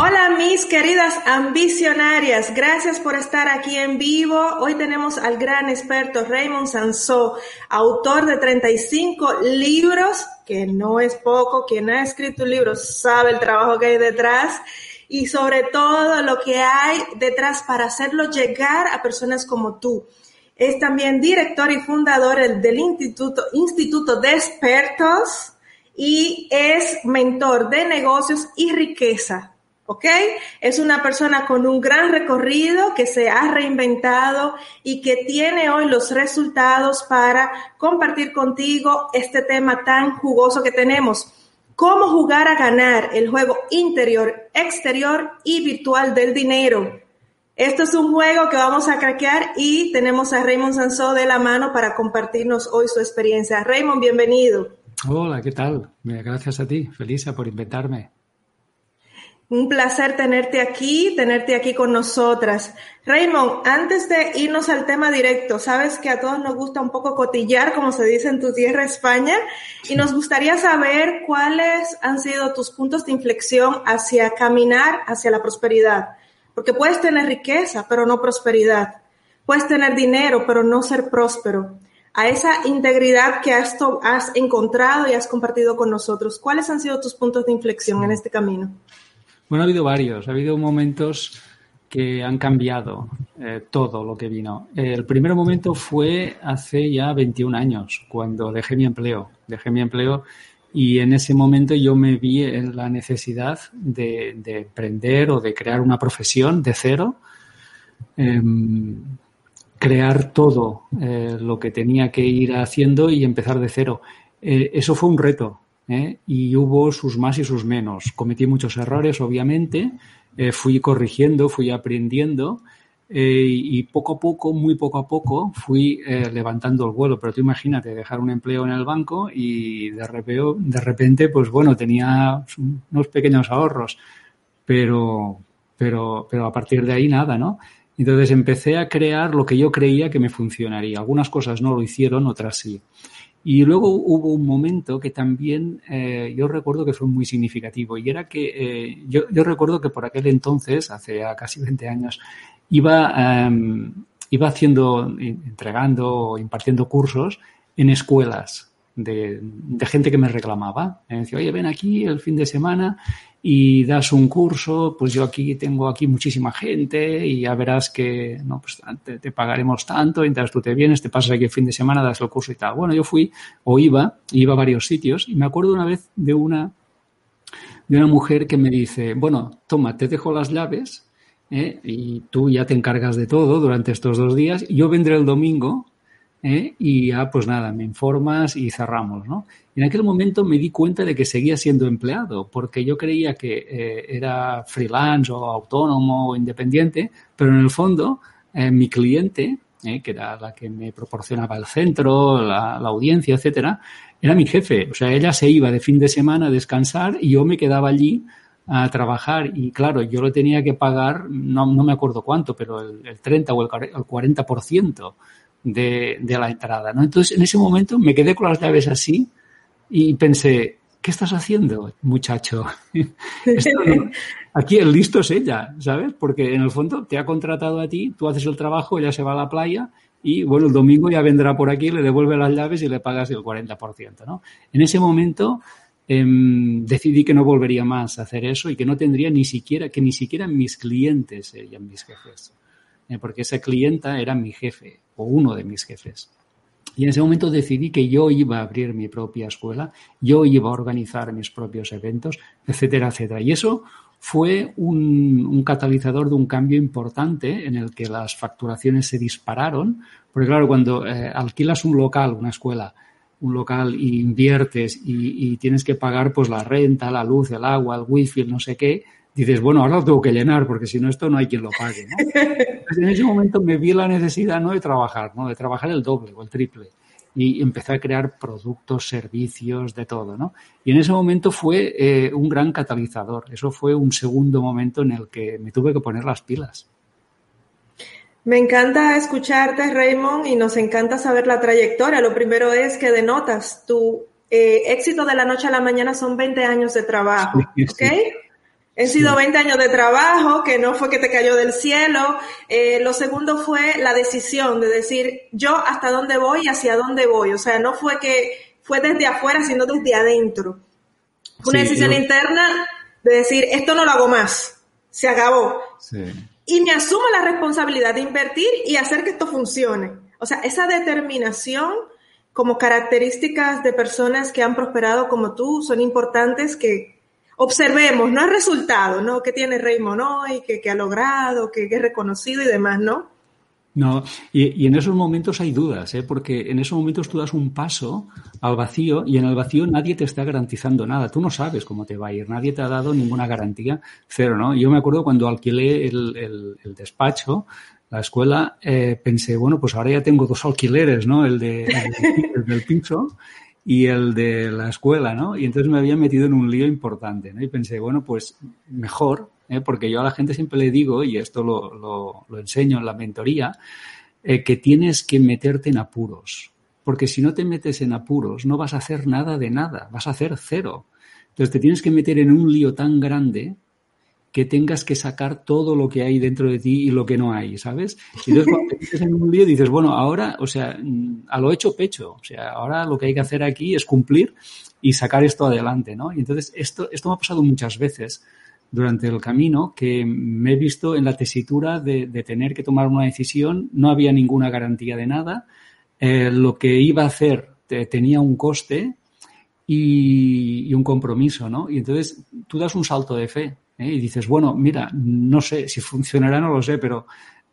Hola mis queridas ambicionarias, gracias por estar aquí en vivo. Hoy tenemos al gran experto Raymond Sansó, autor de 35 libros, que no es poco, quien ha escrito un libro sabe el trabajo que hay detrás y sobre todo lo que hay detrás para hacerlo llegar a personas como tú. Es también director y fundador del Instituto, Instituto de Expertos y es mentor de negocios y riqueza ¿ok? Es una persona con un gran recorrido que se ha reinventado y que tiene hoy los resultados para compartir contigo este tema tan jugoso que tenemos. Cómo jugar a ganar el juego interior, exterior y virtual del dinero. Esto es un juego que vamos a craquear y tenemos a Raymond Sansó de la mano para compartirnos hoy su experiencia. Raymond, bienvenido. Hola, ¿qué tal? Gracias a ti, Felisa, por invitarme. Un placer tenerte aquí, tenerte aquí con nosotras. Raymond, antes de irnos al tema directo, sabes que a todos nos gusta un poco cotillar, como se dice en tu tierra España, y nos gustaría saber cuáles han sido tus puntos de inflexión hacia caminar hacia la prosperidad. Porque puedes tener riqueza, pero no prosperidad. Puedes tener dinero, pero no ser próspero. A esa integridad que has, has encontrado y has compartido con nosotros, ¿cuáles han sido tus puntos de inflexión en este camino? Bueno, ha habido varios, ha habido momentos que han cambiado eh, todo lo que vino. El primer momento fue hace ya 21 años, cuando dejé mi empleo. Dejé mi empleo y en ese momento yo me vi en la necesidad de, emprender o de crear una profesión de cero, em, crear todo eh, lo que tenía que ir haciendo y empezar de cero. Eh, eso fue un reto, ¿eh? y hubo sus más y sus menos. Cometí muchos errores, obviamente, eh, fui corrigiendo, fui aprendiendo eh, y poco a poco, muy poco a poco, fui levantando el vuelo. Pero tú imagínate, dejar un empleo en el banco y de de repente pues bueno, tenía unos pequeños ahorros, pero, pero, pero a partir de ahí nada, ¿no? Entonces empecé a crear lo que yo creía que me funcionaría. Algunas cosas no lo hicieron, otras sí. Y luego hubo un momento que también eh, yo recuerdo que fue muy significativo y era que eh, yo, yo, recuerdo que por aquel entonces, hace casi 20 años, iba, em, iba haciendo, entregando, impartiendo cursos en escuelas de, de gente que me reclamaba. Me decía, oye, ven aquí el fin de semana y das un curso, pues yo aquí tengo aquí muchísima gente y ya verás que no, pues te, pagaremos tanto, entonces tú te vienes, te pasas aquí el fin de semana, das el curso y tal. Bueno, yo fui o iba, iba a varios sitios y me acuerdo una vez de una de una mujer que me dice, bueno, toma, te dejo las llaves ¿eh? y tú ya te encargas de todo durante estos dos días yo vendré el domingo ¿eh? y ya pues nada, me informas y cerramos, ¿no? En aquel momento me di cuenta de que seguía siendo empleado, porque yo creía que eh, era freelance o autónomo o independiente, pero en el fondo eh, mi cliente, que era la que me proporcionaba el centro, la, audiencia, etcétera, era mi jefe. O sea, ella se iba de fin de semana a descansar y yo me quedaba allí a trabajar y claro, yo lo tenía que pagar, no, no me acuerdo cuánto, pero el, el 30 o el 40% de, la entrada, ¿no? Entonces, en ese momento me quedé con las llaves así y pensé, ¿qué estás haciendo, muchacho? aquí el listo es ella, ¿sabes? Porque en el fondo te ha contratado a ti, tú haces el trabajo, ella se va a la playa y, bueno, el domingo ya vendrá por aquí, le devuelve las llaves y le pagas el 40%, ¿no? En ese momento em, decidí que no volvería más a hacer eso y que no tendría ni siquiera, que ni siquiera mis clientes serían mis jefes. Eh, porque esa clienta era mi jefe o uno de mis jefes. Y en ese momento decidí que yo iba a abrir mi propia escuela, yo iba a organizar mis propios eventos, etcétera, etcétera. Y eso fue un, catalizador de un cambio importante en el que las facturaciones se dispararon, porque claro, cuando eh, alquilas un local, una escuela, un local y inviertes y, tienes que pagar pues la renta, la luz, el agua, el wifi, no sé qué, dices, bueno, ahora lo tengo que llenar porque si no esto no hay quien lo pague. en ese momento me vi la necesidad no de trabajar, ¿no? de trabajar el doble o el triple y empecé a crear productos, servicios, de todo, ¿no? Y en ese momento fue eh, un gran catalizador. Eso fue un segundo momento en el que me tuve que poner las pilas. Me encanta escucharte, Raymond, y nos encanta saber la trayectoria. Lo primero es que denotas tu eh, éxito de la noche a la mañana son 20 años de trabajo, ¿ok? Han sido 20 años de trabajo, que no fue que te cayó del cielo. Eh, lo segundo fue la decisión de decir yo hasta dónde voy y hacia dónde voy. O sea, no fue que fue desde afuera, sino desde adentro. Fue una decisión interna de decir esto no lo hago más, se acabó. Y me asumo la responsabilidad de invertir y hacer que esto funcione. O sea, esa determinación como características de personas que han prosperado como tú son importantes que, observemos, no el resultado, ¿no? Que tiene Raymond hoy, que, que ha logrado, que, es reconocido y demás, ¿no? No, y, en esos momentos hay dudas, ¿eh? porque en esos momentos tú das un paso al vacío y en el vacío nadie te está garantizando nada. Tú no sabes cómo te va a ir, nadie te ha dado ninguna garantía, cero, ¿no? Yo me acuerdo cuando alquilé el, despacho, la escuela, eh, pensé, bueno, pues ahora ya tengo dos alquileres, ¿no? El, de, el del piso y el de la escuela, ¿no? Y entonces me había metido en un lío importante, ¿no? Y pensé, bueno, pues mejor, ¿eh? porque yo a la gente siempre le digo, y esto lo, lo, enseño en la mentoría, eh, que tienes que meterte en apuros. Porque si no te metes en apuros, no vas a hacer nada de nada, vas a hacer cero. Entonces te tienes que meter en un lío tan grande que tengas que sacar todo lo que hay dentro de ti y lo que no hay, ¿sabes? Y entonces cuando te en un lío dices, bueno, ahora, o sea, mm, a lo hecho pecho, o sea, ahora lo que hay que hacer aquí es cumplir y sacar esto adelante, ¿no? Y entonces esto, esto me ha pasado muchas veces durante el camino que me he visto en la tesitura de, tener que tomar una decisión, no había ninguna garantía de nada, eh, lo que iba a hacer tenía un coste y, y un compromiso, ¿no? Y entonces tú das un salto de fe, ¿eh? y dices, bueno, mira, no sé, si funcionará no lo sé, pero,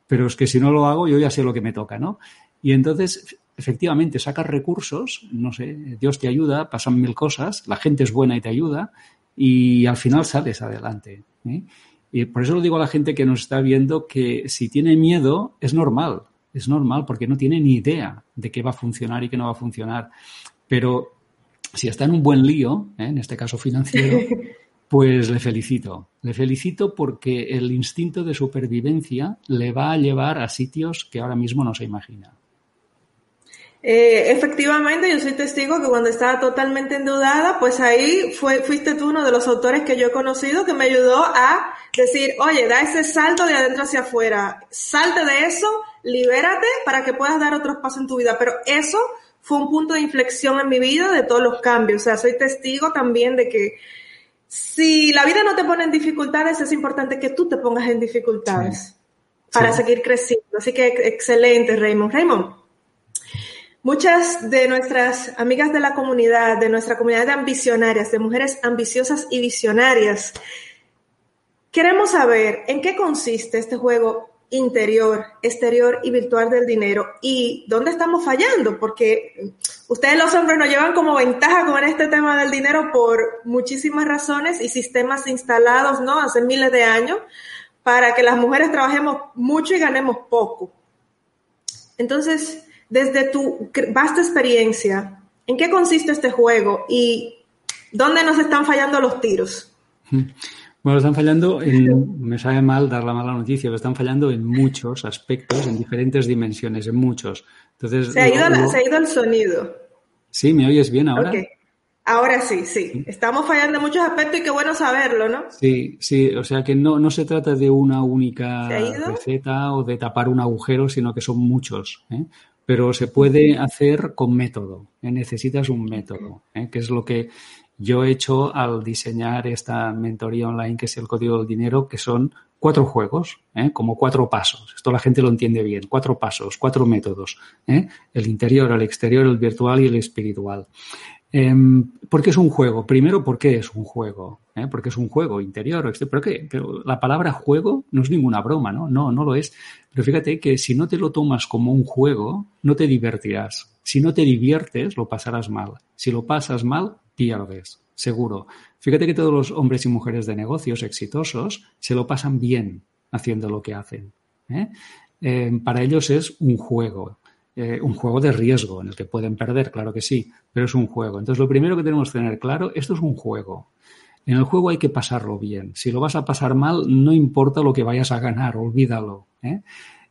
pero es que si no lo hago yo ya sé lo que me toca, ¿no? Y entonces, efectivamente, sacas recursos, no sé, Dios te ayuda, pasan mil cosas, la gente es buena y te ayuda, y al final sales adelante. ¿eh? Y por eso lo digo a la gente que nos está viendo que si tiene miedo es normal, es normal porque no tiene ni idea de qué va a funcionar y qué no va a funcionar. Pero si está en un buen lío, ¿eh? en este caso financiero, Pues le felicito. Le felicito porque el instinto de supervivencia le va a llevar a sitios que ahora mismo no se imagina. Eh, efectivamente, yo soy testigo que cuando estaba totalmente endeudada, pues ahí fue, fuiste tú uno de los autores que yo he conocido que me ayudó a decir, oye, da ese salto de adentro hacia afuera, salte de eso, libérate para que puedas dar otros pasos en tu vida. Pero eso fue un punto de inflexión en mi vida de todos los cambios. O sea, soy testigo también de que si la vida no te pone en dificultades, es importante que tú te pongas en dificultades para seguir creciendo. Así que excelente, Raymond. Raymond, muchas de nuestras amigas de la comunidad, de nuestra comunidad de ambicionarias, de mujeres ambiciosas y visionarias, queremos saber en qué consiste este juego interior, exterior y virtual del dinero y dónde estamos fallando, porque ustedes los hombres nos llevan como ventaja con este tema del dinero por muchísimas razones y sistemas instalados, ¿no? Hace miles de años para que las mujeres trabajemos mucho y ganemos poco. Entonces, desde tu vasta experiencia, ¿en qué consiste este juego y dónde nos están fallando los tiros? Bueno, están fallando, en, me sabe mal dar la mala noticia, pero están fallando en muchos aspectos, en diferentes dimensiones, en muchos. Entonces, se, ha ido, el sonido. Sí, ¿me oyes bien ahora? Ahora sí, sí. Estamos fallando en muchos aspectos y qué bueno saberlo, ¿no? Sí, sí, o sea que no, no se trata de una única receta o de tapar un agujero, sino que son muchos. ¿eh? Pero se puede hacer con método. ¿eh? Necesitas un método, ¿eh? que es lo que yo he hecho al diseñar esta mentoría online que es el código del dinero, que son cuatro juegos, ¿eh? como cuatro pasos. Esto la gente lo entiende bien. Cuatro pasos, cuatro métodos. ¿eh? El interior, el exterior, el virtual y el espiritual. Em, ¿Por qué es un juego? Primero, ¿por qué es un juego? ¿Eh? Porque es un juego interior. ¿Pero qué? Pero la palabra juego no es ninguna broma, ¿no? No, no lo es. Pero fíjate que si no te lo tomas como un juego, no te divertirás. Si no te diviertes, lo pasarás mal. Si lo pasas mal, pierdes, seguro. Fíjate que todos los hombres y mujeres de negocios exitosos se lo pasan bien haciendo lo que hacen. ¿eh? Em, para ellos es un juego. Eh, un juego de riesgo en el que pueden perder, claro que sí, pero es un juego. Entonces, lo primero que tenemos que tener claro, esto es un juego. En el juego hay que pasarlo bien. Si lo vas a pasar mal, no importa lo que vayas a ganar, olvídalo. ¿eh?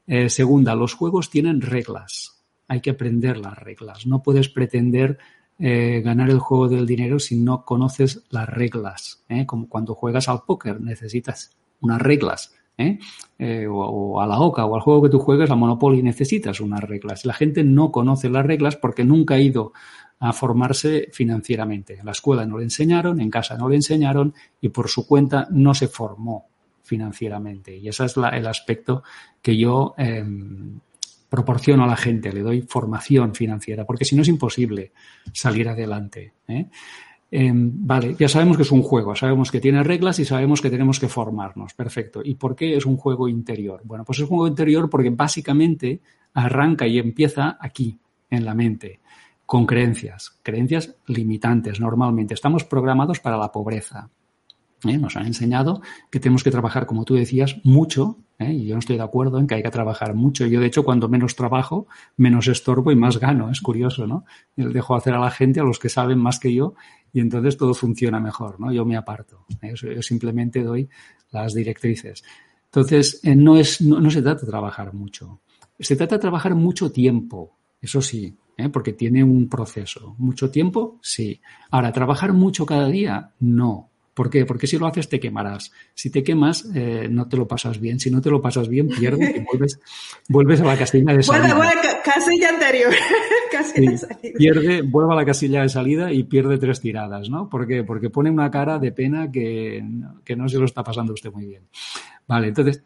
Eh, segunda, los juegos tienen reglas. Hay que aprender las reglas. No puedes pretender ganar el juego del dinero si no conoces las reglas. Como cuando juegas al póker, necesitas unas reglas ¿eh? Eh, o, a la OCA o al juego que tú juegas, a Monopoly, necesitas unas reglas. La gente no conoce las reglas porque nunca ha ido a formarse financieramente. En la escuela no le enseñaron, en casa no le enseñaron y por su cuenta no se formó financieramente. Y ese es el aspecto que yo em, proporciono a la gente, le doy formación financiera, porque si no es imposible salir adelante. ¿eh? Em, vale, ya sabemos que es un juego, sabemos que tiene reglas y sabemos que tenemos que formarnos. Perfecto. ¿Y por qué es un juego interior? Bueno, pues es un juego interior porque básicamente arranca y empieza aquí, en la mente, con creencias, creencias limitantes normalmente. Estamos programados para la pobreza. ¿Eh? Nos han enseñado que tenemos que trabajar, como tú decías, mucho, ¿eh? y yo no estoy de acuerdo en que hay que trabajar mucho. Yo, de hecho, cuando menos trabajo, menos estorbo y más gano. Es curioso, ¿no? Yo dejo hacer a la gente, a los que saben más que yo, y entonces todo funciona mejor, ¿no? Yo me aparto. ¿eh? Yo simplemente doy las directrices. Entonces, no, es, no, se trata de trabajar mucho. Se trata de trabajar mucho tiempo, eso sí, porque tiene un proceso. ¿Mucho tiempo? Sí. Ahora, ¿trabajar mucho cada día? No. ¿Por qué? Porque si lo haces te quemarás. Si te quemas, eh, no te lo pasas bien. Si no te lo pasas bien, pierdes y vuelves, vuelves a la casilla de salida. Vuelve, casilla anterior. casilla salida. Pierde, vuelve a la casilla de salida y pierde tres tiradas, ¿no? ¿Por qué? Porque pone una cara de pena que, que no se lo está pasando usted muy bien. Vale, entonces,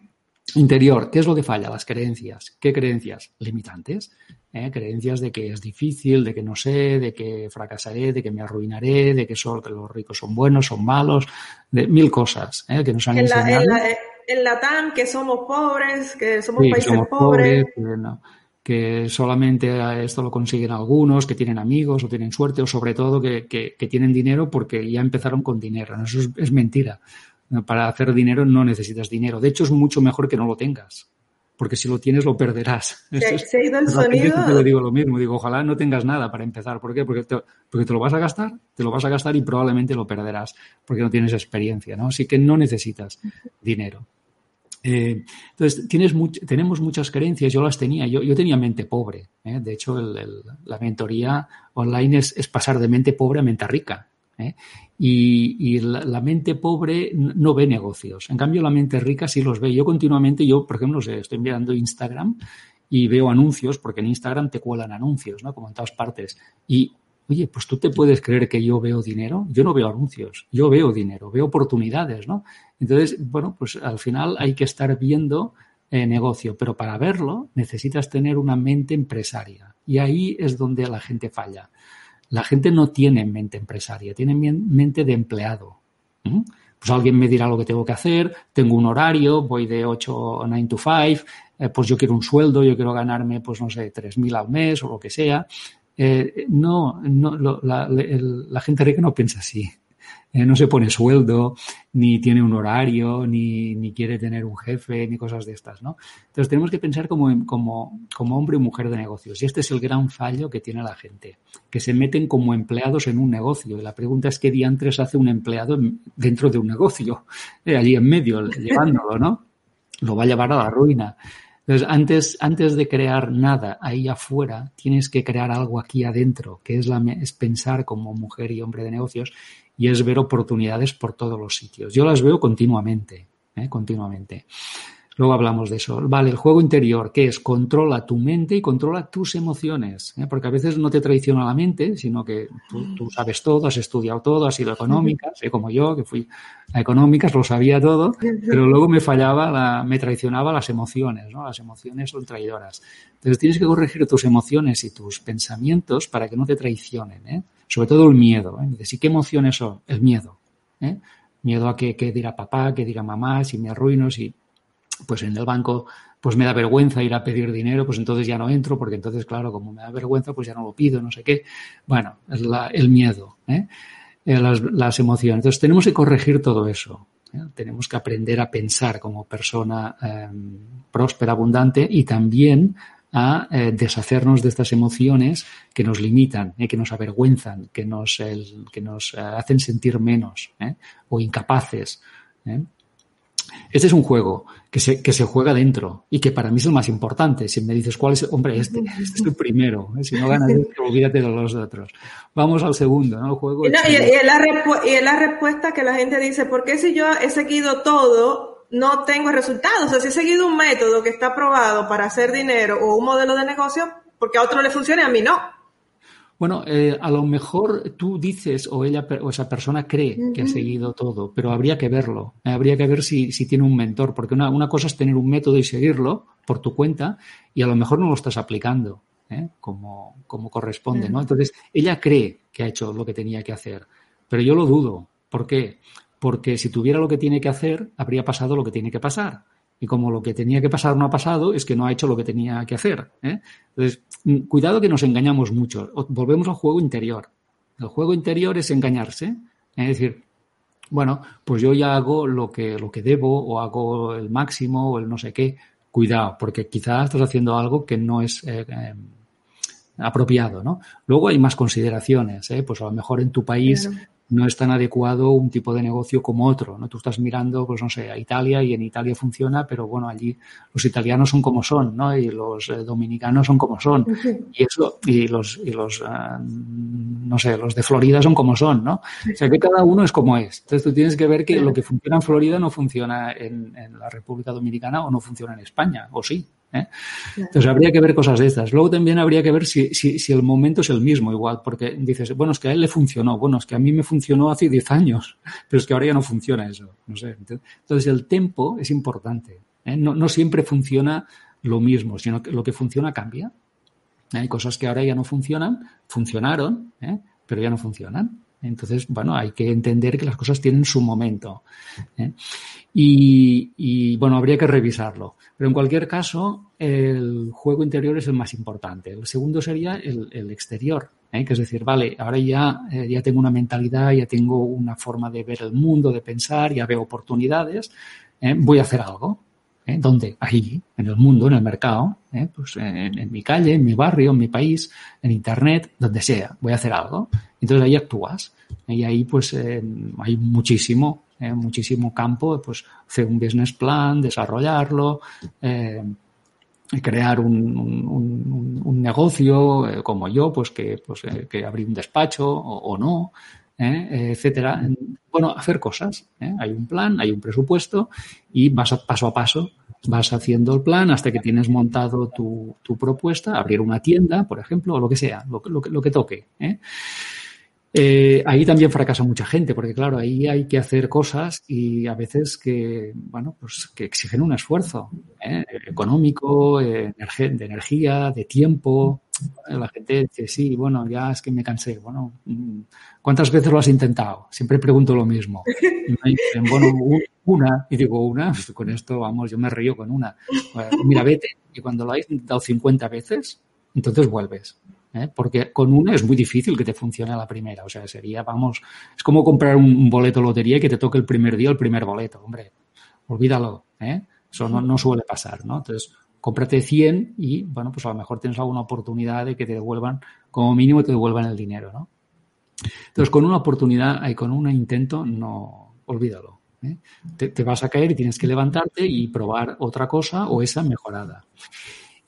interior, ¿qué es lo que falla? Las creencias. ¿Qué creencias? Limitantes. ¿eh? creencias de que es difícil, de que no sé, de que fracasaré, de que me arruinaré, de que solo los ricos son buenos, son malos, de mil cosas ¿eh? que nos han enseñado. en, la, TAM, que somos pobres, que somos países pobres. que, solamente esto lo consiguen algunos, que tienen amigos o tienen suerte, o sobre todo que, tienen dinero porque ya empezaron con dinero. Eso es mentira. Para hacer dinero no necesitas dinero. De hecho, es mucho mejor que no lo tengas porque si lo tienes lo perderás. Se, ha ido el sonido. Te lo digo lo mismo, digo, ojalá no tengas nada para empezar. ¿Por qué? Porque te, porque te lo vas a gastar, te lo vas a gastar y probablemente lo perderás porque no tienes experiencia, ¿no? Así que no necesitas dinero. Eh, entonces, tienes tenemos muchas creencias, yo las tenía, yo, yo tenía mente pobre. ¿eh? De hecho, la mentoría online es, es, pasar de mente pobre a mente rica. ¿eh? Y, la, mente pobre no ve negocios. En cambio, la mente rica sí los ve. Yo continuamente, yo, por ejemplo, estoy mirando Instagram y veo anuncios, porque en Instagram te cuelan anuncios, ¿no? Como en todas partes. Y, oye, pues tú te puedes creer que yo veo dinero. Yo no veo anuncios, yo veo dinero, veo oportunidades, ¿no? Entonces, bueno, pues al final hay que estar viendo eh, negocio, pero para verlo necesitas tener una mente empresaria. Y ahí es donde la gente falla. La gente no tiene mente empresaria, tiene mente de empleado. Pues alguien me dirá lo que tengo que hacer, tengo un horario, voy de 8 a 9 to 5, eh, pues yo quiero un sueldo, yo quiero ganarme, pues no sé, 3.000 al mes o lo que sea. Eh, no, no la, la, gente rica no piensa así. Eh, no se pone sueldo, ni tiene un horario, ni, ni, quiere tener un jefe, ni cosas de estas, ¿no? Entonces tenemos que pensar como, como, como hombre y mujer de negocios. Y este es el gran fallo que tiene la gente, que se meten como empleados en un negocio. Y la pregunta es qué diantres hace un empleado dentro de un negocio, eh, allí en medio, llevándolo, ¿no? Lo va a llevar a la ruina. Entonces, antes, antes de crear nada ahí afuera, tienes que crear algo aquí adentro, que es, la, es pensar como mujer y hombre de negocios y es ver oportunidades por todos los sitios. Yo las veo continuamente, ¿eh? continuamente. Luego hablamos de eso. Vale, el juego interior, que es controla tu mente y controla tus emociones. ¿eh? Porque a veces no te traiciona la mente, sino que tú, sabes todo, has estudiado todo, has sido económicas, ¿eh? como yo, que fui a económicas, lo sabía todo, pero luego me fallaba, la, me traicionaba las emociones, ¿no? Las emociones son traidoras. Entonces tienes que corregir tus emociones y tus pensamientos para que no te traicionen, ¿eh? Sobre todo el miedo. ¿eh? ¿y qué emociones son? El miedo. ¿eh? Miedo a que, que dirá papá, que diga mamá, si me arruino, si pues en el banco pues me da vergüenza ir a pedir dinero, pues entonces ya no entro, porque entonces, claro, como me da vergüenza, pues ya no lo pido, no sé qué. Bueno, el miedo, ¿eh? Eh, las, emociones. Entonces tenemos que corregir todo eso. ¿eh? Tenemos que aprender a pensar como persona em, próspera, abundante y también a deshacernos de estas emociones que nos limitan, que nos avergüenzan, que nos, que nos hacen sentir menos o incapaces. Este es un juego que se, que se juega dentro y que para mí es el más importante. Si me dices cuál es, hombre, este, este es el primero. ¿eh? Si no ganas, este, olvídate de los otros. Vamos al segundo, ¿no? El juego. Y, y, es la y es la respuesta que la gente dice, ¿por qué si yo he seguido todo, no tengo resultados? O sea, si he seguido un método que está aprobado para hacer dinero o un modelo de negocio, porque a otro le funciona y a mí no. Bueno, eh, a lo mejor tú dices o ella o esa persona cree que ha seguido todo, pero habría que verlo. Eh, habría que ver si, si tiene un mentor, porque una, una, cosa es tener un método y seguirlo por tu cuenta y a lo mejor no lo estás aplicando ¿eh? como, como corresponde, ¿no? Entonces, ella cree que ha hecho lo que tenía que hacer, pero yo lo dudo. ¿Por qué? Porque si tuviera lo que tiene que hacer, habría pasado lo que tiene que pasar. Y como lo que tenía que pasar no ha pasado, es que no ha hecho lo que tenía que hacer. ¿eh? Entonces, mm, cuidado que nos engañamos mucho. Volvemos al juego interior. El juego interior es engañarse. ¿eh? Es decir, bueno, pues yo ya hago lo que, lo que debo o hago el máximo o el no sé qué. Cuidado, porque quizás estás haciendo algo que no es eh, apropiado, ¿no? Luego hay más consideraciones, ¿eh? Pues a lo mejor en tu país no es tan adecuado un tipo de negocio como otro, ¿no? Tú estás mirando, pues no sé, a Italia y en Italia funciona, pero bueno, allí los italianos son como son, ¿no? Y los eh, dominicanos son como son. Y eso, y los, y los, uh, no sé, los de Florida son como son, ¿no? O sea que cada uno es como es. Entonces tú tienes que ver que lo que funciona en Florida no funciona en, en la República Dominicana o no funciona en España, o sí, ¿eh? Entonces habría que ver cosas de estas. Luego también habría que ver si, si, si, el momento es el mismo igual, porque dices, bueno, es que a él le funcionó, bueno, es que a mí me funcionó hace 10 años, pero es que ahora ya no funciona eso, no sé. Entonces el tiempo es importante. ¿eh? No, no, siempre funciona lo mismo, sino que lo que funciona cambia. Hay cosas que ahora ya no funcionan, funcionaron, ¿eh? pero ya no funcionan. Entonces, bueno, hay que entender que las cosas tienen su momento. ¿eh? Y, y, bueno, habría que revisarlo. Pero en cualquier caso, el juego interior es el más importante. El segundo sería el, exterior, ¿eh? que es decir, vale, ahora ya, eh, ya tengo una mentalidad, ya tengo una forma de ver el mundo, de pensar, ya veo oportunidades, voy a hacer algo. ¿Dónde? Allí, en el mundo, en el mercado, pues en, mi calle, en mi barrio, en mi país, en internet, donde sea, voy a hacer algo. Entonces ahí actúas. Y ahí pues eh, hay muchísimo, eh, muchísimo campo, pues hacer un business plan, desarrollarlo, eh, crear un, un, negocio como yo, pues que, pues, que abrí un despacho o, no, etcétera. Bueno, hacer cosas. Hay un plan, hay un presupuesto y vas a, paso a paso vas haciendo el plan hasta que tienes montado tu, tu propuesta, abrir una tienda, por ejemplo, o lo que sea, lo, lo, lo que toque. Eh, ahí también fracasa mucha gente, porque claro, ahí hay que hacer cosas y a veces que, bueno, pues que exigen un esfuerzo ¿eh? económico, eh, de energía, de tiempo. La gente dice, sí, bueno, ya es que me cansé. Bueno, mm, ¿cuántas veces lo has intentado? Siempre pregunto lo mismo. Y me dicen, bueno, una, y digo una, pues con esto, vamos, yo me río con una. Mira, vete, y cuando lo has intentado 50 veces, entonces vuelves. ¿Eh? porque con una es muy difícil que te funcione la primera. O sea, sería, vamos, es como comprar un boleto lotería y que te toque el primer día el primer boleto. Hombre, olvídalo. ¿eh? Eso no, suele pasar, ¿no? Entonces, cómprate 100 y, bueno, pues a lo mejor tienes alguna oportunidad de que te devuelvan, como mínimo te devuelvan el dinero, ¿no? Entonces, con una oportunidad y con un intento, no, olvídalo. ¿eh? Te, vas a caer y tienes que levantarte y probar otra cosa o esa mejorada.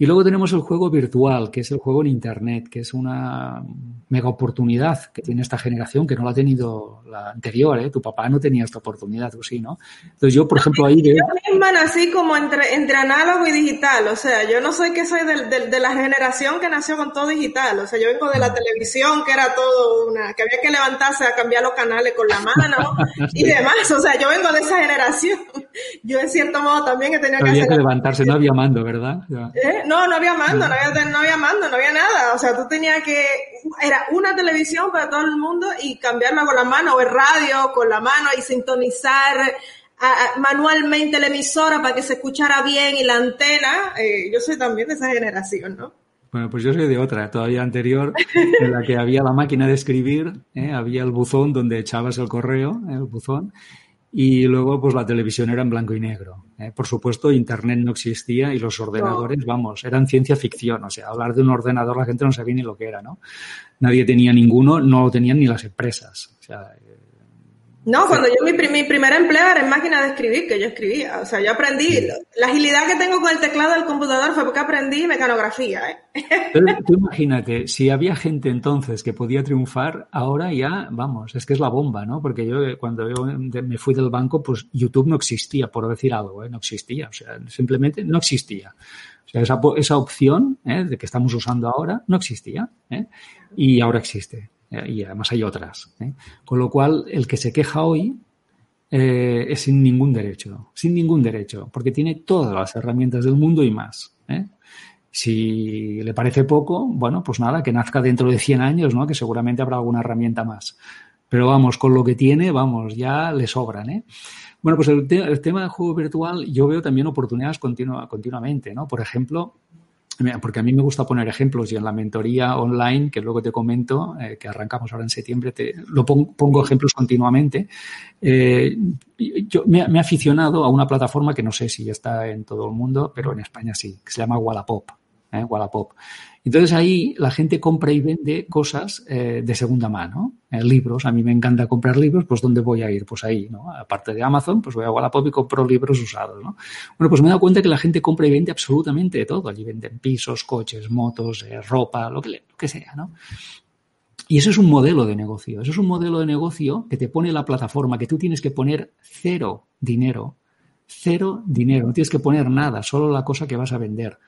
Y luego tenemos el juego virtual, que es el juego en Internet, que es una mega oportunidad que tiene esta generación que no la ha tenido la anterior. ¿eh? Tu papá no tenía esta oportunidad, tú sí, ¿no? Entonces yo, por ejemplo, ahí... Yo misma nací como entre, entre análogo y digital. O sea, yo no soy que soy de, de, la generación que nació con todo digital. O sea, yo vengo de la mm. televisión, que era todo una... que había que levantarse a cambiar los canales con la mano y demás. O sea, yo vengo de esa generación. Yo, en cierto modo, también tenía que Había que levantarse, no había mando, ¿verdad? ¿Eh? No, no había mando, no había, no había mando, no había nada. O sea, tú tenías que, era una televisión para todo el mundo y cambiarla con la mano, o el radio con la mano y sintonizar manualmente la emisora para que se escuchara bien y la antena. Eh, yo soy también de esa generación, ¿no? Bueno, pues yo soy de otra, todavía anterior, en la que había la máquina de escribir, ¿eh? había el buzón donde echabas el correo, el buzón, y luego, pues la televisión era en blanco y negro. ¿eh? Por supuesto, Internet no existía y los ordenadores, vamos, eran ciencia ficción. O sea, hablar de un ordenador la gente no sabía ni lo que era, ¿no? Nadie tenía ninguno, no lo tenían ni las empresas. O sea, no, cuando yo mi, mi primer empleo era en máquina de escribir, que yo escribía. O sea, yo aprendí. La agilidad que tengo con el teclado del computador fue porque aprendí mecanografía. ¿eh? tú imagínate, si había gente entonces que podía triunfar, ahora ya, vamos, es que es la bomba, ¿no? Porque yo cuando yo me fui del banco, pues YouTube no existía, por decir algo, ¿eh? no existía. O sea, simplemente no existía. O sea, esa, esa opción ¿eh? de que estamos usando ahora no existía. ¿eh? Y ahora existe. Eh, y además hay otras. ¿eh? Con lo cual, el que se queja hoy eh, es sin ningún derecho, sin ningún derecho, porque tiene todas las herramientas del mundo y más. Si le parece poco, bueno, pues nada, que nazca dentro de 100 años, ¿no? Que seguramente habrá alguna herramienta más. Pero vamos, con lo que tiene, vamos, ya le sobran, ¿eh? Bueno, pues el, tema del juego virtual, yo veo también oportunidades continuamente, ¿no? Por ejemplo, porque a mí me gusta poner ejemplos y en la mentoría online, que luego te comento, eh, que arrancamos ahora en septiembre, te, lo pongo, ejemplos continuamente. Eh, yo me, he aficionado a una plataforma que no sé si está en todo el mundo, pero en España sí, que se llama Wallapop. ¿Eh? Wallapop. Entonces ahí la gente compra y vende cosas eh, de segunda mano, eh, libros. A mí me encanta comprar libros, pues ¿dónde voy a ir? Pues ahí, ¿no? Aparte de Amazon, pues voy a Wallapop y compro libros usados, ¿no? Bueno, pues me he dado cuenta que la gente compra y vende absolutamente de todo. Allí venden pisos, coches, motos, ropa, lo que, lo que sea, ¿no? Y eso es un modelo de negocio. Eso es un modelo de negocio que te pone la plataforma, que tú tienes que poner cero dinero, cero dinero, no tienes que poner nada, solo la cosa que vas a vender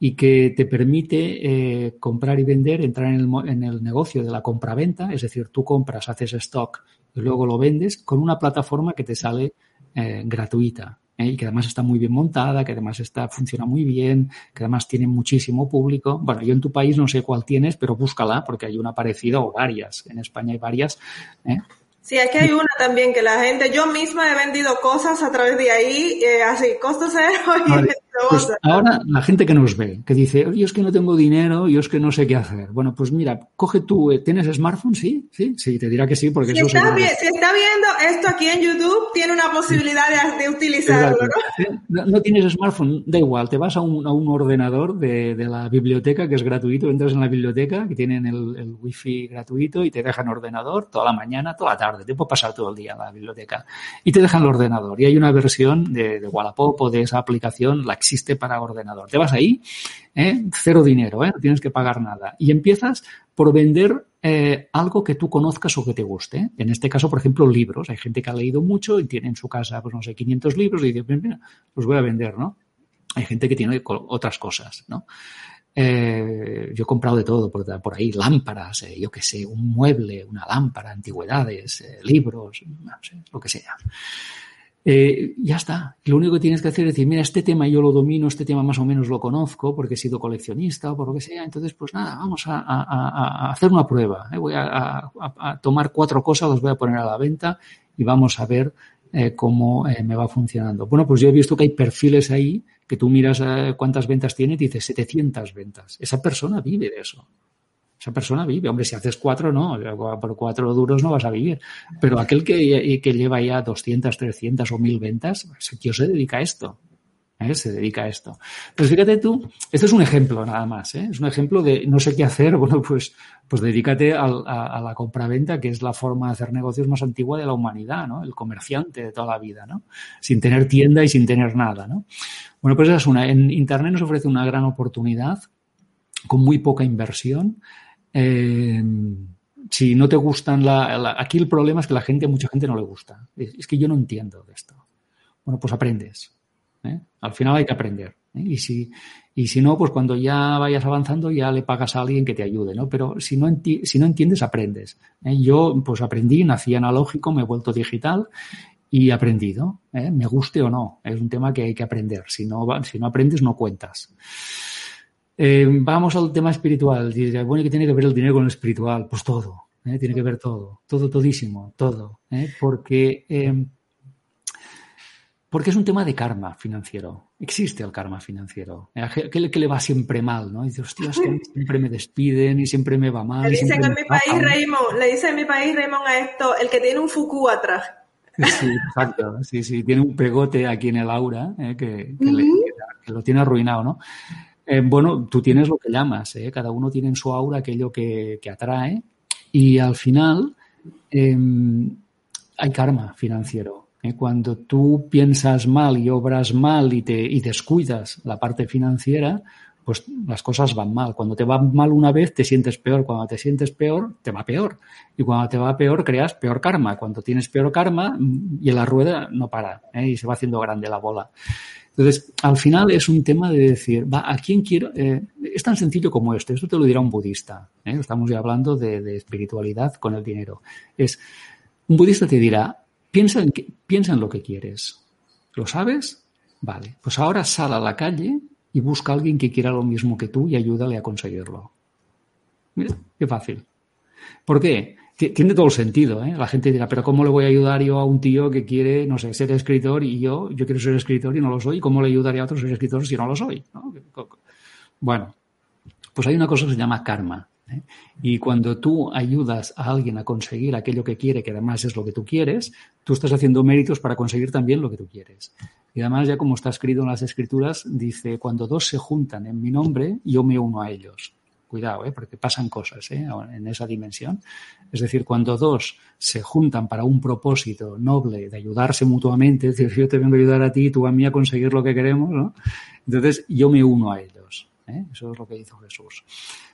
y que te permite eh, comprar y vender, entrar en el, en el negocio de la compra-venta, es decir, tú compras, haces stock y luego lo vendes con una plataforma que te sale eh, gratuita ¿eh? y que además está muy bien montada, que además está, funciona muy bien, que además tiene muchísimo público. Bueno, yo en tu país no sé cuál tienes, pero búscala porque hay una parecida o varias. En España hay varias. Sí, aquí hay una también que la gente, yo misma he vendido cosas a través de ahí, así, costo cero y pues ahora la gente que nos ve, que dice, yo es que no tengo dinero, yo es que no sé qué hacer. Bueno, pues mira, coge tú, eh, ¿tienes smartphone? Sí, sí, sí, te dirá que sí, porque si está, está viendo esto aquí en YouTube, tiene una posibilidad de, utilizarlo, ¿no? ¿no? tienes smartphone, da igual, te vas a un, a un ordenador de, de, la biblioteca que es gratuito, entras en la biblioteca, que tienen el, el wifi gratuito y te dejan ordenador toda la mañana, toda la tarde, te puedes pasar todo el día la biblioteca y te dejan el ordenador. Y hay una versión de, de Wallapop o de esa aplicación, la existe para ordenador. Te vas ahí, ¿eh? cero dinero, ¿eh? no tienes que pagar nada. Y empiezas por vender eh, algo que tú conozcas o que te guste. En este caso, por ejemplo, libros. Hay gente que ha leído mucho y tiene en su casa, pues no sé, 500 libros y dice, mira, los voy a vender, ¿no? Hay gente que tiene otras cosas, ¿no? Yo he comprado de todo por, ahí, lámparas, yo qué sé, un mueble, una lámpara, antigüedades, libros, no sé, lo que sea. Eh, ya está. Lo único que tienes que hacer es decir, mira, este tema yo lo domino, este tema más o menos lo conozco porque he sido coleccionista o por lo que sea. Entonces, pues nada, vamos a, hacer una prueba. ¿eh? Voy a, tomar cuatro cosas, las voy a poner a la venta y vamos a ver eh, cómo me va funcionando. Bueno, pues yo he visto que hay perfiles ahí que tú miras cuántas ventas tiene y dices 700 ventas. Esa persona vive de eso esa persona vive. Hombre, si haces cuatro, no, por cuatro duros no vas a vivir. Pero aquel que, que lleva ya 200, 300 o 1000 ventas, ese se dedica a esto. ¿eh? Se dedica a esto. Pues fíjate tú, este es un ejemplo nada más, ¿eh? es un ejemplo de no sé qué hacer, bueno, pues, pues dedícate a, a, la compraventa, que es la forma de hacer negocios más antigua de la humanidad, ¿no? El comerciante de toda la vida, ¿no? Sin tener tienda y sin tener nada, ¿no? Bueno, pues esa es una. En Internet nos ofrece una gran oportunidad con muy poca inversión. Eh, si no te gustan la, Aquí el problema es que la gente, mucha gente no le gusta. Es, que yo no entiendo de esto. Bueno, pues aprendes. ¿eh? Al final hay que aprender. ¿eh? Y, si, y si no, pues cuando ya vayas avanzando ya le pagas a alguien que te ayude, ¿no? Pero si no, si no entiendes, aprendes. Yo pues aprendí, nací analógico, me he vuelto digital y aprendido, me guste o no. Es un tema que hay que aprender. Si no, si no aprendes, no cuentas. Eh, vamos al tema espiritual. Dice, bueno, ¿qué tiene que ver el dinero con el espiritual? Pues todo, ¿eh? tiene que ver todo, todo, todísimo, todo. ¿eh? Porque, porque es un tema de karma financiero. Existe el karma financiero. Aquel que le va siempre mal, ¿no? dice, hostia, que siempre me despiden y siempre me va mal. Le dicen en mi país, Raymond, le dicen en mi país, Raymond, a esto, el que tiene un fuku atrás. Sí, exacto. Sí, sí, tiene un pegote aquí en el aura que, que lo tiene arruinado, ¿no? Eh, bueno, tú tienes lo que llamas, ¿eh? cada uno tiene en su aura aquello que, atrae y al final em, hay karma financiero. ¿eh? Cuando tú piensas mal y obras mal y, te, y descuidas la parte financiera, pues las cosas van mal. Cuando te va mal una vez, te sientes peor. Cuando te sientes peor, te va peor. Y cuando te va peor, creas peor karma. Cuando tienes peor karma, mm, y la rueda no para, y se va haciendo grande la bola. Entonces, al final es un tema de decir, va, ¿a quién quiero? Eh, es tan sencillo como esto, esto te lo dirá un budista, ¿eh? estamos ya hablando de, espiritualidad con el dinero. Es, un budista te dirá, piensa en, piensa en lo que quieres. ¿Lo sabes? Vale, pues ahora sal a la calle y busca a alguien que quiera lo mismo que tú y ayúdale a conseguirlo. Mira, qué fácil. ¿Por qué? tiene todo el sentido, ¿eh? La gente dirá, pero ¿cómo le voy a ayudar yo a un tío que quiere, no sé, ser escritor y yo, yo quiero ser escritor y no lo soy? ¿Cómo le ayudaría a otro ser escritor si no lo soy? Bueno, pues hay una cosa que se llama karma. ¿eh? Y cuando tú ayudas a alguien a conseguir aquello que quiere, que además es lo que tú quieres, tú estás haciendo méritos para conseguir también lo que tú quieres. Y además, ya como está escrito en las escrituras, dice, cuando dos se juntan en mi nombre, yo me uno a ellos. Cuidado, ¿eh? porque pasan cosas ¿eh? en esa dimensión. Es decir, cuando dos se juntan para un propósito noble de ayudarse mutuamente, es decir, yo te vengo a ayudar a ti y tú a mí a conseguir lo que queremos. Entonces yo me uno a ellos. ¿Eh? Eso es lo que hizo Jesús.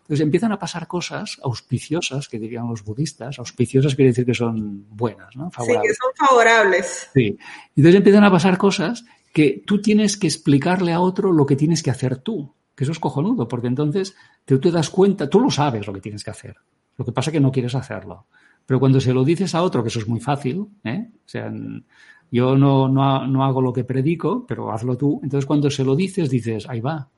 Entonces empiezan a pasar cosas auspiciosas, que dirían los budistas. Auspiciosas quiere decir que son buenas, ¿no? Favorables. Sí, que son favorables. Sí. Entonces empiezan a pasar cosas que tú tienes que explicarle a otro lo que tienes que hacer tú. Que eso es cojonudo, porque entonces tú te das cuenta, tú lo sabes lo que tienes que hacer. Lo que pasa es que no quieres hacerlo. Pero cuando se lo dices a otro, que eso es muy fácil, ¿eh? o sea, yo no, no, no hago lo que predico, pero hazlo tú. Entonces cuando se lo dices, dices, ahí va.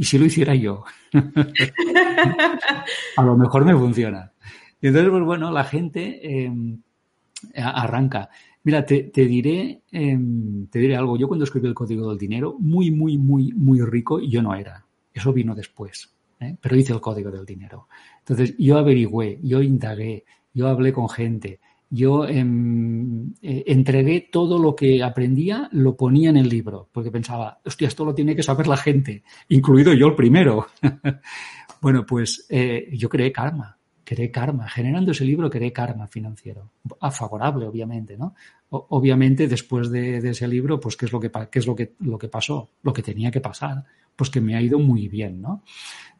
¿Y si lo hiciera yo? a lo mejor me funciona. Y entonces, pues bueno, la gente em, arranca. Mira, te, te diré, em, te diré algo. Yo cuando escribí el código del dinero, muy, muy, muy, muy rico, yo no era. Eso vino después. ¿eh? Pero hice el código del dinero. Entonces, yo averigüé, yo indagué, yo hablé con gente, yo em, eh, entregué todo lo que aprendía, lo ponía en el libro, porque pensaba, hostia, esto lo tiene que saber la gente, incluido yo el primero. bueno, pues eh, yo creé karma creé karma. Generando ese libro creé karma financiero. A favorable, obviamente, ¿no? obviamente, después de, ese libro, pues, ¿qué es, lo que, qué es lo que, lo que pasó? Lo que tenía que pasar. Pues que me ha ido muy bien, ¿no?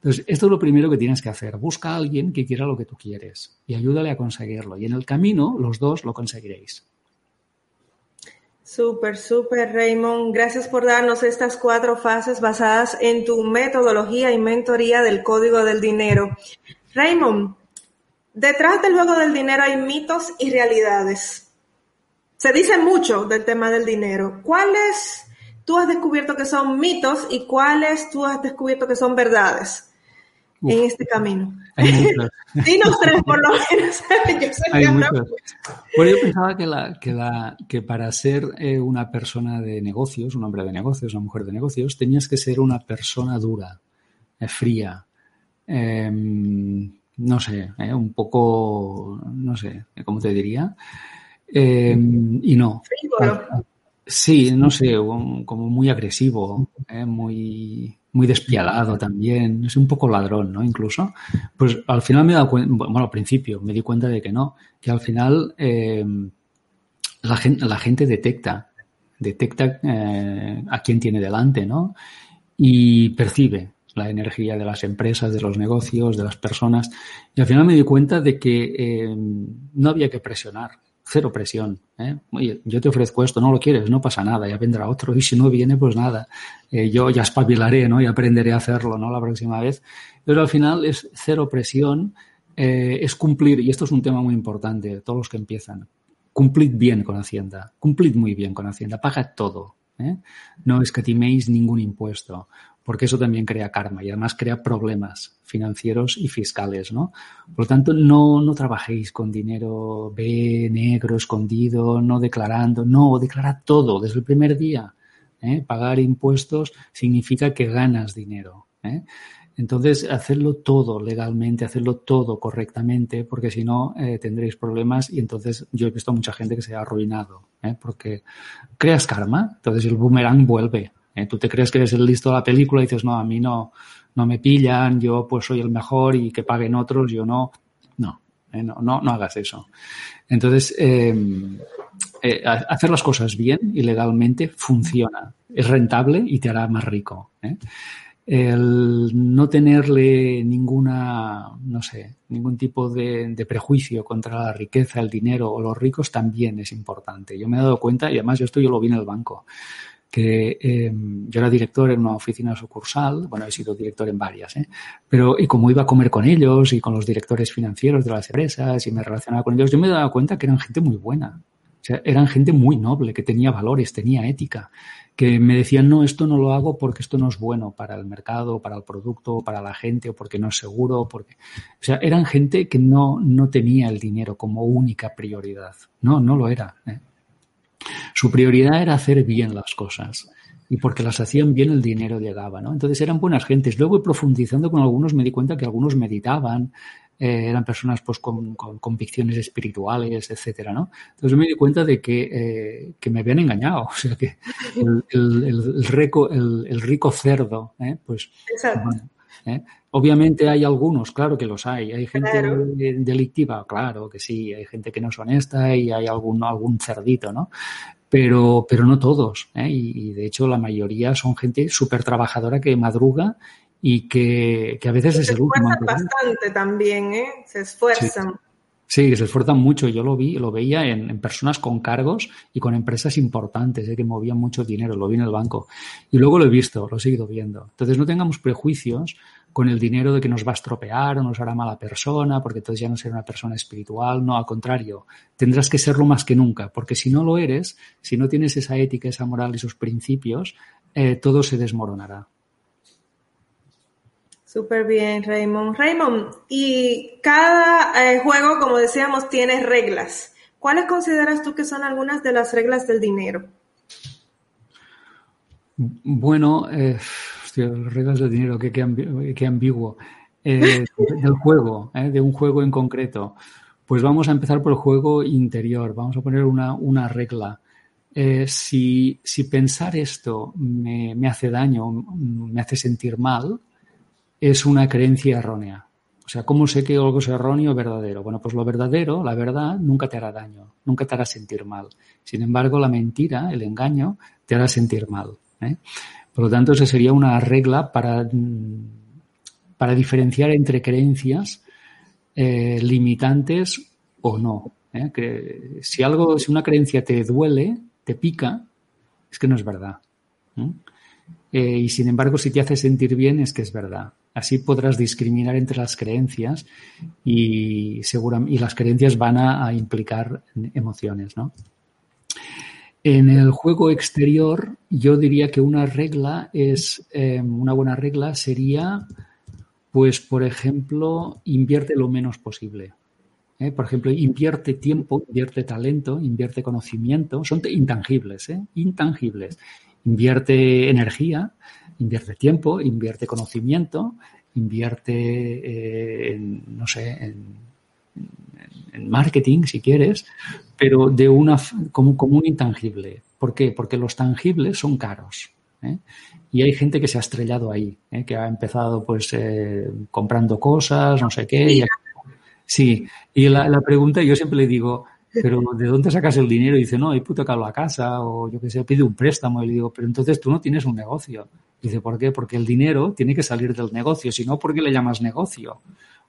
Entonces, esto es lo primero que tienes que hacer. Busca a alguien que quiera lo que tú quieres y ayúdale a conseguirlo. Y en el camino, los dos lo conseguiréis. Súper, súper, Raymond. Gracias por darnos estas cuatro fases basadas en tu metodología y mentoría del código del dinero. Raymond, Detrás del juego del dinero hay mitos y realidades. Se dice mucho del tema del dinero. ¿Cuáles tú has descubierto que son mitos y cuáles tú has descubierto que son verdades en este camino? Dinos tres por lo menos. yo yo pensaba que, la, que, la, que para ser eh, una persona de negocios, un hombre de negocios, una mujer de negocios, tenías que ser una persona dura, eh, fría, em, no sé, ¿eh? un poco, no sé, ¿cómo te diría? Eh, y no. Sí, no sé, como muy agresivo, ¿eh? muy, muy despiadado también, es un poco ladrón, ¿no? Incluso. Pues al final me he dado cuenta, bueno, al principio me di cuenta de que no, que al final la, gente, la gente detecta detecta eh, a quién tiene delante, ¿no? Y percibe la energía de las empresas, de los negocios, de las personas. Y al final me di cuenta de que eh, no había que presionar, cero presión. ¿eh? Oye, yo te ofrezco esto, no lo quieres, no pasa nada, ya vendrá otro. Y si no viene, pues nada, eh, yo ya espabilaré, ¿no? Y aprenderé a hacerlo, ¿no? La próxima vez. Pero al final es cero presión, es cumplir, y esto es un tema muy importante, todos los que empiezan, cumplid bien con Hacienda, cumplid muy bien con Hacienda, pagad todo. ¿eh? No escatiméis ningún impuesto, porque eso también crea karma y además crea problemas financieros y fiscales, ¿no? Por lo tanto, no, no trabajéis con dinero B, negro, escondido, no declarando, no, declarad todo desde el primer día. ¿eh? Pagar impuestos significa que ganas dinero. ¿eh? Entonces, hacerlo todo legalmente, hacerlo todo correctamente, porque si no, eh, tendréis problemas y entonces yo he visto mucha gente que se ha arruinado, porque creas karma, entonces el boomerang vuelve. ¿Eh? Tú te crees que eres el listo de la película y dices, no, a mí no, no me pillan, yo pues soy el mejor y que paguen otros, yo no. No, no, no, no, hagas eso. Entonces, hacer las cosas bien y legalmente funciona, es rentable y te hará más rico el no tenerle ninguna, no sé, ningún tipo de, prejuicio contra la riqueza, el dinero o los ricos también es importante. Yo me he dado cuenta, y además yo esto yo lo vi en el banco, que em, yo era director en una oficina sucursal, bueno, he sido director en varias, ¿eh? pero y como iba a comer con ellos y con los directores financieros de las empresas y me relacionaba con ellos, yo me dado cuenta que eran gente muy buena. O sea, eran gente muy noble, que tenía valores, tenía ética que me decían, no, esto no lo hago porque esto no es bueno para el mercado, para el producto, para la gente, o porque no es seguro, porque... O sea, eran gente que no, no tenía el dinero como única prioridad. No, no lo era. ¿eh? Su prioridad era hacer bien las cosas. Y porque las hacían bien el dinero llegaba, ¿no? Entonces eran buenas gentes. Luego profundizando con algunos me di cuenta que algunos meditaban, eh, eran personas pues con, convicciones espirituales, etcétera, ¿no? Entonces me di cuenta de que, eh, que me habían engañado, o sea que el, el, el, rico, el, rico cerdo, ¿eh? pues ¿eh? Obviamente hay algunos, claro que los hay. Hay gente delictiva, claro que sí. Hay gente que no es honesta y hay algún, algún cerdito, ¿no? Pero, pero no todos. ¿eh? Y, y, de hecho la mayoría son gente súper trabajadora que madruga y que, que a veces es el último. Se esfuerzan bastante también, ¿eh? Se esfuerzan. Sí. se esfuerzan mucho. Yo lo vi, lo veía en, en personas con cargos y con empresas importantes, ¿eh? que movían mucho dinero. Lo vi en el banco. Y luego lo he visto, lo he seguido viendo. Entonces no tengamos prejuicios con el dinero de que nos va a estropear o nos hará mala persona, porque entonces ya no será una persona espiritual. No, al contrario, tendrás que serlo más que nunca, porque si no lo eres, si no tienes esa ética, esa moral y esos principios, eh, todo se desmoronará. Súper bien, Raymond. Raymond, y cada eh, juego, como decíamos, tiene reglas. ¿Cuáles consideras tú que son algunas de las reglas del dinero? Bueno, eh, reglas del dinero, qué, ambiguo. Eh, del juego, eh, de un juego en concreto. Pues vamos a empezar por el juego interior. Vamos a poner una, regla. si, si, pensar esto me, me hace daño, me hace sentir mal, es una creencia errónea. O sea, ¿cómo sé que algo es erróneo o verdadero? Bueno, pues lo verdadero, la verdad, nunca te hará daño, nunca te hará sentir mal. Sin embargo, la mentira, el engaño, te hará sentir mal. ¿eh? Por lo tanto, esa sería una regla para, para diferenciar entre creencias eh, limitantes o no. ¿eh? Que si algo, si una creencia te duele, te pica, es que no es verdad. y sin embargo, si te hace sentir bien, es que es verdad. Así podrás discriminar entre las creencias y, y las creencias van a, implicar emociones, ¿no? En el juego exterior, yo diría que una regla es, em, una buena regla sería, pues, por ejemplo, invierte lo menos posible. ¿eh? Por ejemplo, invierte tiempo, invierte talento, invierte conocimiento, son intangibles, ¿eh? intangibles. Invierte energía, invierte tiempo, invierte conocimiento, invierte, eh, en, no sé, en, marketing, si quieres, pero de una como, como un intangible. ¿Por qué? Porque los tangibles son caros. ¿eh? Y hay gente que se ha estrellado ahí, ¿eh? que ha empezado pues comprando cosas, no sé qué. Y, sí, y la, la, pregunta, yo siempre le digo, pero ¿de dónde sacas el dinero? Y dice, no, he hipotecado la casa o yo qué sé, pide un préstamo. Y le digo, pero entonces tú no tienes un negocio. Dice, ¿por qué? Porque el dinero tiene que salir del negocio, si no, ¿por qué le llamas negocio?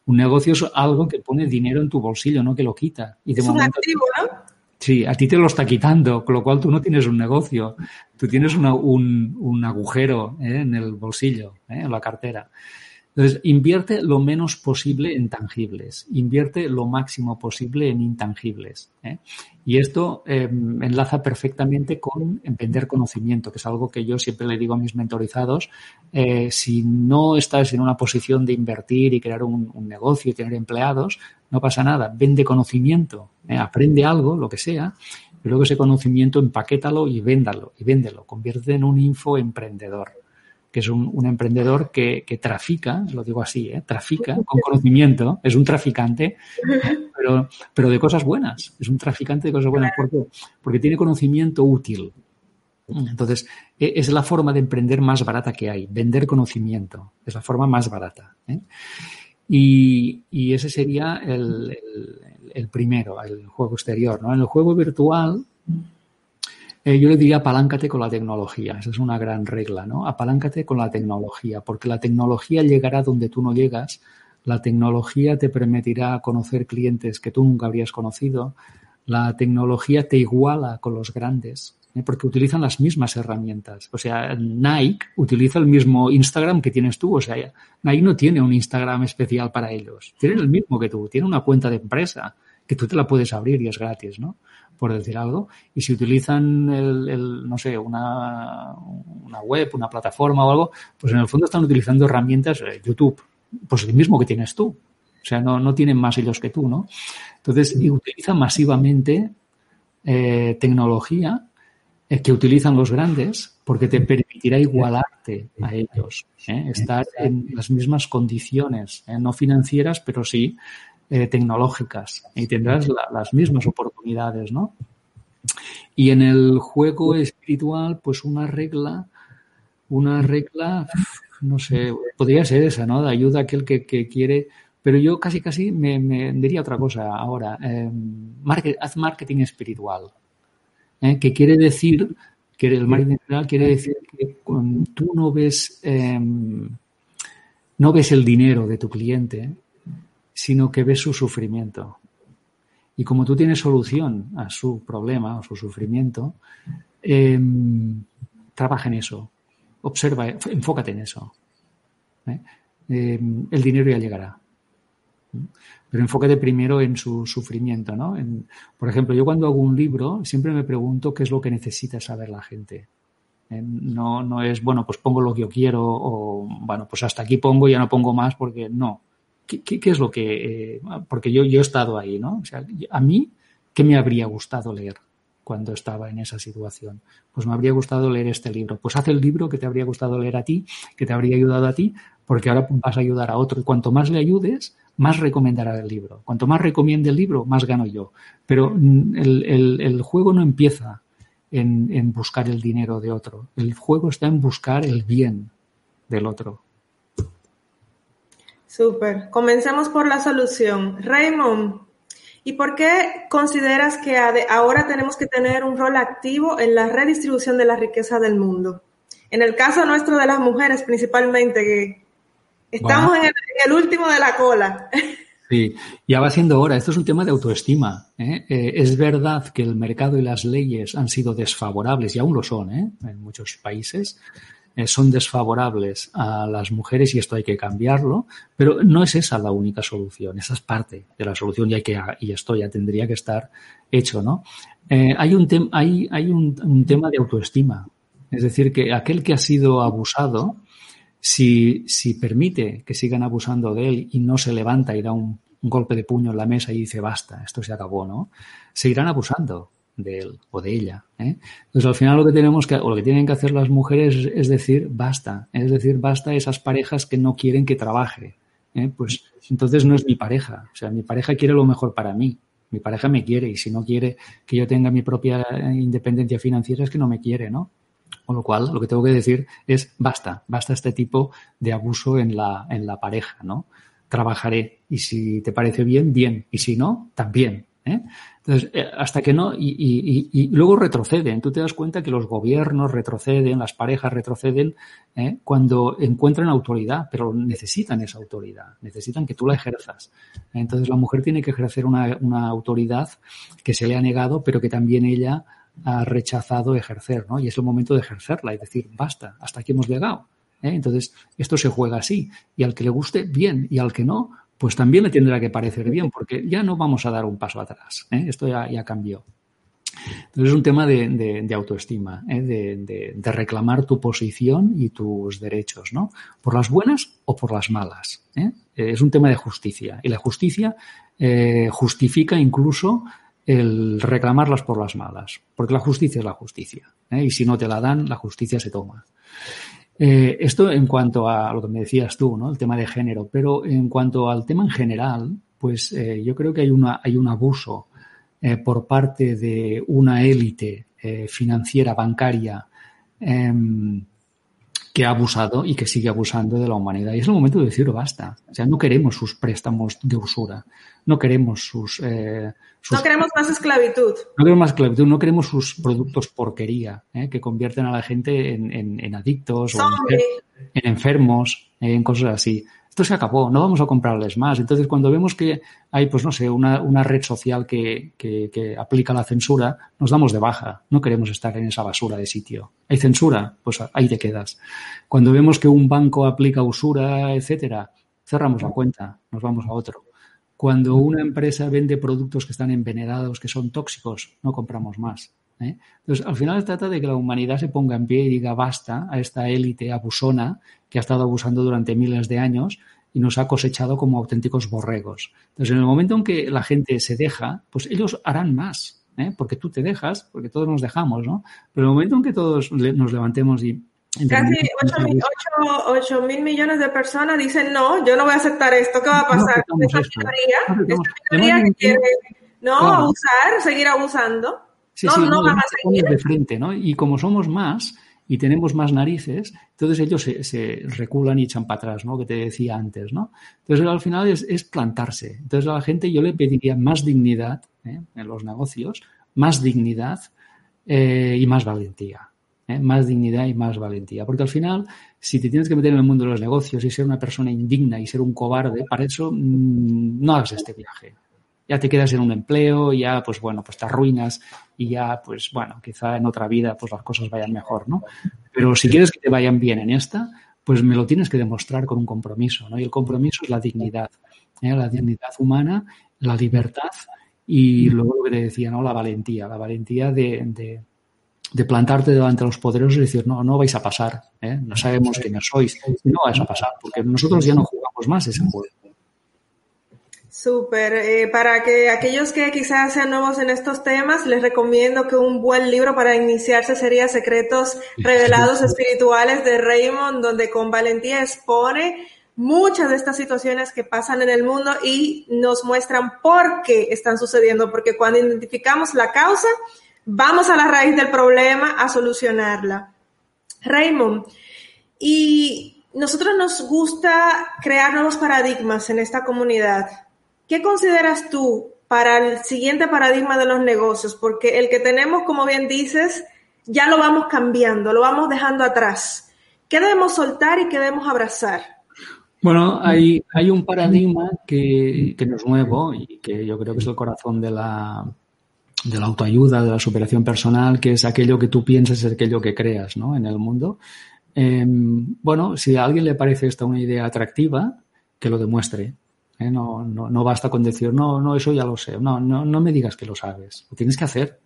Un negocio es algo que pone dinero en tu bolsillo, no que lo quita. Y de es momento, un activo, ¿no? Sí, a ti te lo está quitando, con lo cual tú no tienes un negocio, tú tienes una, un, un, agujero ¿eh? en el bolsillo, ¿eh? en la cartera. Entonces, invierte lo menos posible en tangibles, invierte lo máximo posible en intangibles. ¿eh? Y esto eh, enlaza perfectamente con vender conocimiento, que es algo que yo siempre le digo a mis mentorizados. Eh, si no estás en una posición de invertir y crear un, un, negocio y tener empleados, no pasa nada. Vende conocimiento, ¿eh? aprende algo, lo que sea, y luego ese conocimiento empaquétalo y véndalo, y véndelo. Convierte en un infoemprendedor que es un, un emprendedor que, que, trafica, lo digo así, ¿eh? trafica con conocimiento, es un traficante, pero, pero de cosas buenas, es un traficante de cosas buenas. ¿Por qué? Porque tiene conocimiento útil. Entonces, es la forma de emprender más barata que hay, vender conocimiento, es la forma más barata. ¿eh? Y, y, ese sería el, el, el, primero, el juego exterior. ¿no? En el juego virtual, eh, yo le diría apaláncate con la tecnología. Esa es una gran regla, ¿no? Apaláncate con la tecnología, porque la tecnología llegará donde tú no llegas. La tecnología te permitirá conocer clientes que tú nunca habrías conocido. La tecnología te iguala con los grandes, ¿eh? porque utilizan las mismas herramientas. O sea, Nike utiliza el mismo Instagram que tienes tú. O sea, Nike no tiene un Instagram especial para ellos. Tienen el mismo que tú. Tiene una cuenta de empresa que tú te la puedes abrir y es gratis, ¿no? Por decir algo, y si utilizan el, el, no sé, una, una web, una plataforma o algo, pues en el fondo están utilizando herramientas, eh, YouTube, pues el mismo que tienes tú. O sea, no, no tienen más ellos que tú, ¿no? Entonces, y utilizan masivamente eh, tecnología eh, que utilizan los grandes porque te permitirá igualarte a ellos, ¿eh? estar en las mismas condiciones, ¿eh? no financieras, pero sí eh, tecnológicas y tendrás la, las mismas oportunidades, ¿no? Y en el juego espiritual, pues una regla, una regla, no sé, podría ser esa, ¿no? De ayuda a aquel que, que quiere, pero yo casi casi me, diría otra cosa ahora. Market, haz marketing espiritual, ¿eh? que quiere decir que el marketing espiritual quiere decir que tú no ves, eh, no ves el dinero de tu cliente, sino que ves su sufrimiento. Y como tú tienes solución a su problema o su sufrimiento, eh, trabaja en eso, observa, enfócate en eso. ¿eh? Eh, el dinero ya llegará. Pero enfócate primero en su sufrimiento, ¿no? En, por ejemplo, yo cuando hago un libro siempre me pregunto qué es lo que necesita saber la gente. ¿eh? No, no es, bueno, pues pongo lo que yo quiero o, bueno, pues hasta aquí pongo, ya no pongo más porque no. ¿Qué, es lo que...? Eh, porque yo, yo he estado ahí, ¿no? O sea, a mí, ¿qué me habría gustado leer cuando estaba en esa situación? Pues me habría gustado leer este libro. Pues haz el libro que te habría gustado leer a ti, que te habría ayudado a ti, porque ahora vas a ayudar a otro. Y cuanto más le ayudes, más recomendará el libro. Cuanto más recomiende el libro, más gano yo. Pero el, el, el juego no empieza en, en buscar el dinero de otro. El juego está en buscar el bien del otro. Súper. Comencemos por la solución. Raymond, ¿y por qué consideras que ahora tenemos que tener un rol activo en la redistribución de la riqueza del mundo? En el caso nuestro de las mujeres principalmente, que estamos bueno. en, el, en, el, último de la cola. Sí, ya va siendo hora. Esto es un tema de autoestima. ¿eh? Eh, es verdad que el mercado y las leyes han sido desfavorables, y aún lo son ¿eh? en muchos países, son desfavorables a las mujeres y esto hay que cambiarlo, pero no es esa la única solución, esa es parte de la solución y, hay que, y esto ya tendría que estar hecho, ¿no? Eh, hay un, tem hay, hay un, un tema de autoestima, es decir, que aquel que ha sido abusado, si, si permite que sigan abusando de él y no se levanta y da un, un golpe de puño en la mesa y dice basta, esto se acabó, ¿no? Seguirán abusando de él o de ella. ¿eh? Entonces, al final lo que tenemos que, o lo que tienen que hacer las mujeres es, decir, basta, es decir, basta esas parejas que no quieren que trabaje. ¿eh? Pues entonces no es mi pareja. O sea, mi pareja quiere lo mejor para mí. Mi pareja me quiere y si no quiere que yo tenga mi propia independencia financiera es que no me quiere, ¿no? Con lo cual, lo que tengo que decir es basta, basta este tipo de abuso en la, en la pareja, ¿no? Trabajaré y si te parece bien, bien, y si no, también, ¿eh? Entonces, eh, hasta que no, y, luego retroceden. Tú te das cuenta que los gobiernos retroceden, las parejas retroceden ¿eh? cuando encuentran autoridad, pero necesitan esa autoridad, necesitan que tú la ejerzas. Entonces, la mujer tiene que ejercer una, una autoridad que se le ha negado, pero que también ella ha rechazado ejercer, ¿no? Y es el momento de ejercerla, y decir, basta, hasta aquí hemos llegado. Entonces, esto se juega así. Y al que le guste, bien, y al que no, pues también le tendrá que parecer bien, porque ya no vamos a dar un paso atrás. ¿eh? Esto ya, cambió. Entonces es un tema de, autoestima, ¿eh? de, reclamar tu posición y tus derechos, ¿no? Por las buenas o por las malas. ¿eh? Es un tema de justicia. Y la justicia justifica incluso el reclamarlas por las malas, porque la justicia es la justicia. Y si no te la dan, la justicia se toma. Eh, esto en cuanto a lo que me decías tú, ¿no? El tema de género. Pero en cuanto al tema en general, pues eh, yo creo que hay, una, hay un abuso eh, por parte de una élite financiera, bancaria, em, que ha abusado y que sigue abusando de la humanidad. Y es el momento de decir basta. O sea, no queremos sus préstamos de usura. No queremos sus, eh, No queremos más esclavitud. No queremos más esclavitud. No queremos sus productos porquería eh, que convierten a la gente en, adictos o en, enfermos, en cosas así esto se acabó, no vamos a comprarles más. Entonces, cuando vemos que hay, pues no sé, una, una red social que, que, aplica la censura, nos damos de baja. No queremos estar en esa basura de sitio. ¿Hay censura? Pues ahí te quedas. Cuando vemos que un banco aplica usura, etcétera, cerramos la cuenta, nos vamos a otro. Cuando una empresa vende productos que están envenenados, que son tóxicos, no compramos más. ¿eh? Entonces, al final trata de que la humanidad se ponga en pie y diga basta a esta élite abusona que ha estado abusando durante miles de años y nos ha cosechado como auténticos borregos. Entonces, en el momento en que la gente se deja, pues ellos harán más, ¿eh? porque tú te dejas, porque todos nos dejamos, ¿no? Pero en el momento en que todos nos levantemos y Casi 8 mil, millones de personas dicen, no, yo no voy a aceptar esto, ¿qué va a pasar? No esa minoría, esa que quiere no abusar, seguir abusando. Sí, no, sí, no, van a seguir. de frente, ¿no? Y como somos más y tenemos más narices, entonces ellos se, reculan y echan para atrás, ¿no? Que te decía antes, ¿no? Entonces al final es, plantarse. Entonces a la gente yo le pediría más dignidad ¿eh? en los negocios, más dignidad eh, y más valentía. ¿Eh? Más dignidad y más valentía. Porque al final, si te tienes que meter en el mundo de los negocios y ser una persona indigna y ser un cobarde, para eso mm, no hagas este viaje ya te quedas en un empleo, ya pues bueno, pues te arruinas y ya pues bueno, quizá en otra vida pues las cosas vayan mejor, ¿no? Pero si quieres que te vayan bien en esta, pues me lo tienes que demostrar con un compromiso, ¿no? Y el compromiso es la dignidad, ¿eh? la dignidad humana, la libertad y luego lo que te decía, ¿no? La valentía, la valentía de, de, plantarte delante de los poderosos y decir, no, no vais a pasar, ¿eh? no sabemos quiénes sois, no vais a pasar, porque nosotros ya no jugamos más ese juego. Súper. Eh, para que aquellos que quizás sean nuevos en estos temas, les recomiendo que un buen libro para iniciarse sería Secretos Revelados Espirituales de Raymond, donde con valentía expone muchas de estas situaciones que pasan en el mundo y nos muestran por qué están sucediendo, porque cuando identificamos la causa, vamos a la raíz del problema a solucionarla. Raymond, y nosotros nos gusta crear nuevos paradigmas en esta comunidad. ¿Qué consideras tú para el siguiente paradigma de los negocios? Porque el que tenemos, como bien dices, ya lo vamos cambiando, lo vamos dejando atrás. ¿Qué debemos soltar y qué debemos abrazar? Bueno, hay, hay un paradigma que, que no es nuevo y que yo creo que es el corazón de la, de la autoayuda, de la superación personal, que es aquello que tú piensas es aquello que creas ¿no? en el mundo. Em, bueno, si a alguien le parece esta una idea atractiva, que lo demuestre. ¿eh? No, no, no, basta con decir, no, no, eso ya lo sé. No, no, no me digas que lo sabes. Lo tienes que hacer.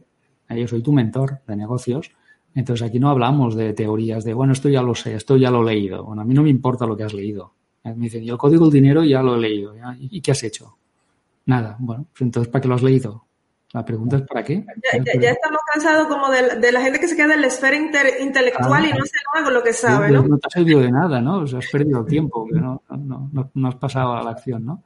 ¿eh? Yo soy tu mentor de negocios. Entonces aquí no hablamos de teorías de, bueno, esto ya lo sé, esto ya lo he leído. Bueno, a mí no me importa lo que has leído. ¿eh? Me dicen, yo el código del dinero ya lo he leído. ¿Y qué has hecho? Nada. Bueno, pues entonces, ¿para qué lo has leído? La pregunta es ¿para qué? Ya, estamos cansados como de, la gente que se queda en la esfera intelectual y no hace con lo que sabe, ¿no? No te ha servido de nada, ¿no? O sea, has perdido tiempo, no, no, no, has pasado a la acción, ¿no?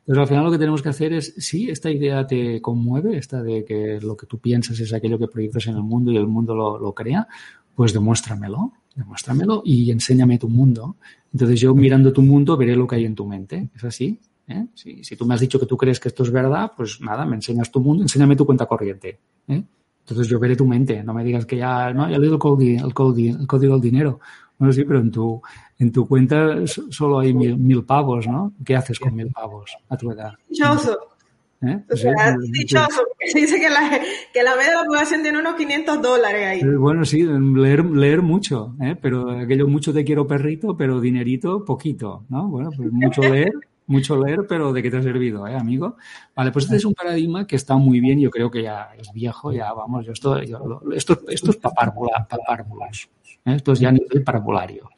Entonces, al final lo que tenemos que hacer es, si esta idea te conmueve, esta de que lo que tú piensas es aquello que proyectas en el mundo y el mundo lo, lo crea, pues demuéstramelo, demuéstramelo y enséñame tu mundo. Entonces yo mirando tu mundo veré lo que hay en tu mente. ¿Es así? ¿Eh? Si, si, tú me has dicho que tú crees que esto es verdad, pues nada, me enseñas tu mundo, enséñame tu cuenta corriente. ¿eh? Entonces yo veré tu mente, no me digas que ya, no, ya leído el código, el código, el código del dinero. Bueno, sí, pero en tu, en tu cuenta solo hay mil, mil pavos, ¿no? ¿Qué haces con mil pavos a tu edad? Dichoso. ¿Eh? O sea, dichoso, se dice que la, que la media de la población tiene unos 500 dólares ahí. Bueno, sí, leer, leer mucho, ¿eh? pero aquello mucho te quiero perrito, pero dinerito poquito, ¿no? Bueno, pues mucho leer, mucho leer, pero ¿de qué te ha servido, eh, amigo? Vale, pues este es un paradigma que está muy bien, yo creo que ya es viejo, ya vamos, esto, esto, esto es ¿eh? esto es ya nivel parabolario.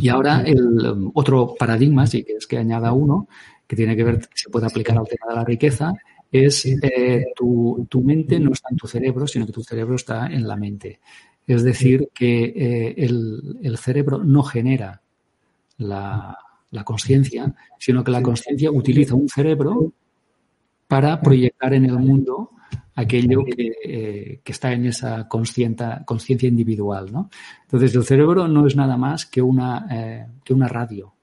Y ahora el um, otro paradigma, sí que es que añada uno, que tiene que ver, se puede aplicar al tema de la riqueza, es eh, tu, tu, mente no está en tu cerebro, sino que tu cerebro está en la mente. Es decir, que eh, el, el, cerebro no genera la, la conciencia, sino que la conciencia utiliza un cerebro para proyectar en el mundo aquello que, eh, que está en esa conciencia individual. ¿no? Entonces, el cerebro no es nada más que una, eh, que una radio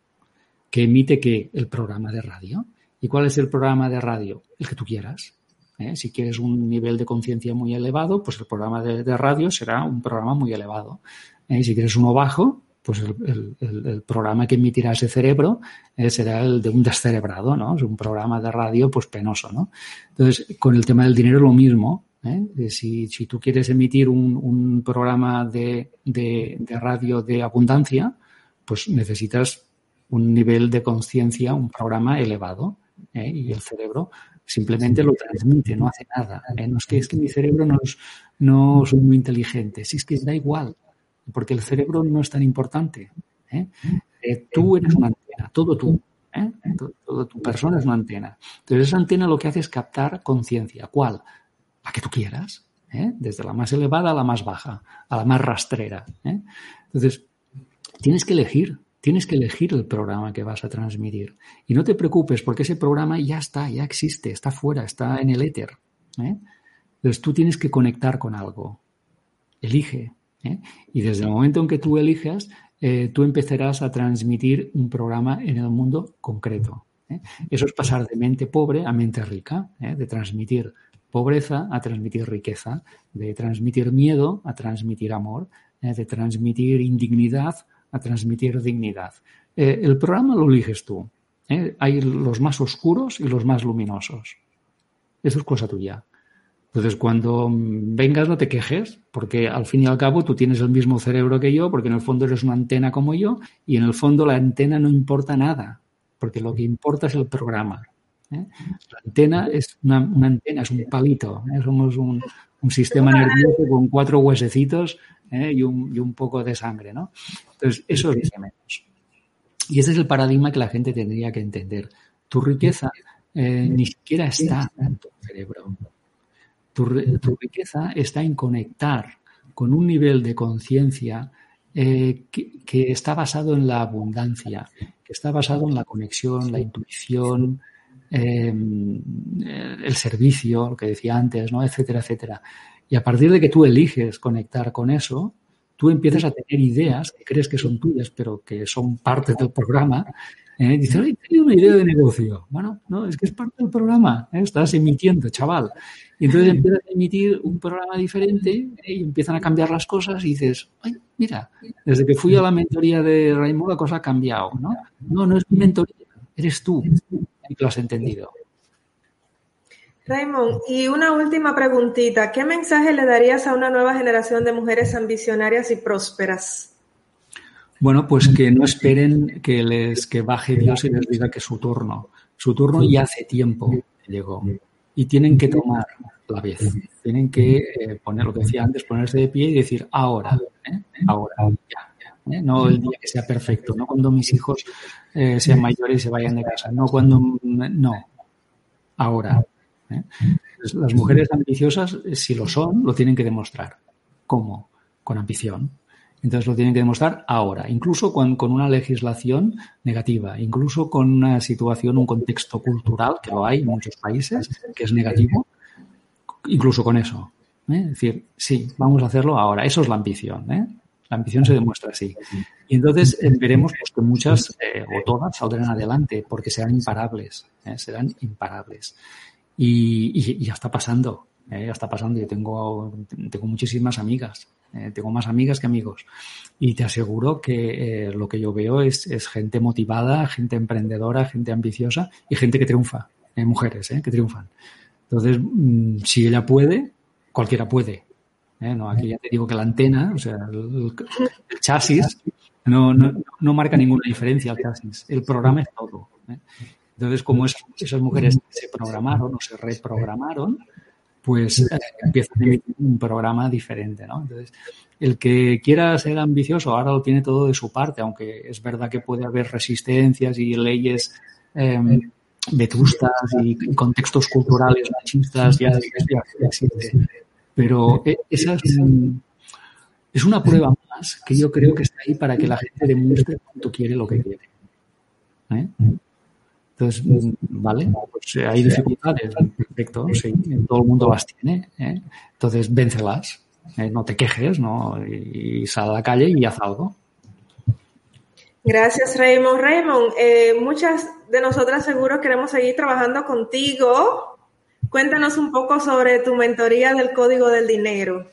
que emite que el programa de radio. ¿Y cuál es el programa de radio? El que tú quieras. ¿eh? Si quieres un nivel de conciencia muy elevado, pues el programa de, de, radio será un programa muy elevado. Si quieres uno bajo, pues el, el, programa que emitirá ese cerebro eh, será el de un descerebrado, ¿no? Es un programa de radio, pues penoso, ¿no? Entonces, con el tema del dinero lo mismo. ¿eh? Si, si, tú quieres emitir un, un programa de, de, radio de abundancia, pues necesitas un nivel de conciencia, un programa elevado. ¿eh? Y el cerebro simplemente lo transmite, no hace nada. ¿eh? No es que, es que mi cerebro no, es, no soy muy inteligente, si es que da igual, porque el cerebro no es tan importante. ¿eh? Eh, tú eres una antena, todo tú. ¿eh? Todo, todo, tu persona es una antena. Entonces esa antena lo que hace es captar conciencia. ¿Cuál? La que tú quieras. Desde la más elevada a la más baja, a la más rastrera. Entonces, tienes que elegir Tienes que elegir el programa que vas a transmitir. Y no te preocupes porque ese programa ya está, ya existe, está fuera, está en el éter. ¿eh? Entonces tú tienes que conectar con algo. Elige. ¿Eh? Y desde el momento en que tú elijas, eh, tú empezarás a transmitir un programa en el mundo concreto. ¿eh? Eso es pasar de mente pobre a mente rica, de transmitir pobreza a transmitir riqueza, de transmitir miedo a transmitir amor, de transmitir indignidad a transmitir dignidad. El programa lo eliges tú. Hay los más oscuros y los más luminosos. Eso es cosa tuya. Entonces, cuando vengas, no te quejes, porque al fin y al cabo tú tienes el mismo cerebro que yo, porque en el fondo eres una antena como yo, y en el fondo la antena no importa nada, porque lo que importa es el programa. ¿eh? La antena es una, una, antena, es un palito, ¿eh? somos un, sistema nervioso con cuatro huesecitos ¿eh? y, un, y, un, poco de sangre, ¿no? Entonces, eso es menos. Y ese es el paradigma que la gente tendría que entender. Tu riqueza ni siquiera está en tu cerebro. Tu, tu, riqueza está en conectar con un nivel de conciencia eh, que, que, está basado en la abundancia, que está basado en la conexión, la intuición, eh, el servicio, lo que decía antes, ¿no? etcétera, etcétera. Y a partir de que tú eliges conectar con eso, tú empiezas a tener ideas que crees que son tuyas, pero que son parte del programa. ¿Eh? Dices, he tenido una idea de negocio. Bueno, no, es que es parte del programa. ¿eh? Estás emitiendo, chaval. Y entonces empiezas a emitir un programa diferente ¿eh? y empiezan a cambiar las cosas y dices, ay, mira, desde que fui a la mentoría de Raymond la cosa ha cambiado. No, no, no es mi mentoría, eres tú. Y lo has entendido. Raymond, y una última preguntita. ¿Qué mensaje le darías a una nueva generación de mujeres ambicionarias y prósperas? Bueno, pues que no esperen que les que baje Dios y les diga que es su turno. Su turno ya hace tiempo llegó. Y tienen que tomar la vez. Tienen que eh, poner lo que decía antes, ponerse de pie y decir ahora, ¿eh? ahora, ya. ¿eh? No el día que sea perfecto, no cuando mis hijos eh, sean mayores y se vayan de casa, no cuando, no, ahora. ¿eh? Las mujeres ambiciosas, si lo son, lo tienen que demostrar. ¿Cómo? Con ambición. Entonces lo tienen que demostrar ahora, incluso con, con, una legislación negativa, incluso con una situación, un contexto cultural, que lo hay en muchos países, que es negativo, incluso con eso. ¿eh? Es decir, sí, vamos a hacerlo ahora. Eso es la ambición. ¿eh? La ambición se demuestra así. Y entonces eh, veremos pues, que muchas eh, o todas saldrán adelante porque serán imparables, ¿eh? serán imparables. Y, y, ya está pasando, ya está pasando. Yo tengo, tengo muchísimas amigas, tengo más amigas que amigos. Y te aseguro que lo que yo veo es, es, gente motivada, gente emprendedora, gente ambiciosa y gente que triunfa, mujeres que triunfan. Entonces, mm, si ella puede, cualquiera puede. ¿eh? No, aquí ya te digo que la antena, o sea, el, chasis, no, no, no, marca ninguna diferencia al chasis. El programa es todo. ¿eh? Entonces, como esas mujeres se programaron o se reprogramaron, pues eh, empieza a tener un programa diferente, ¿no? Entonces, el que quiera ser ambicioso ahora lo tiene todo de su parte, aunque es verdad que puede haber resistencias y leyes em, vetustas y contextos culturales machistas ya, ya, existe. Pero eh, esa es, una prueba más que yo creo que está ahí para que la gente demuestre cuánto quiere lo que quiere. ¿eh? Entonces, vale, pues eh, hay dificultades, perfecto, sí, todo el mundo las tiene. Entonces, véncelas, no te quejes, ¿no? Y, sal a la calle y haz algo. Gracias, Raymond. Raymond, muchas de nosotras seguro queremos seguir trabajando contigo Cuéntanos un poco sobre tu mentoría del código del dinero.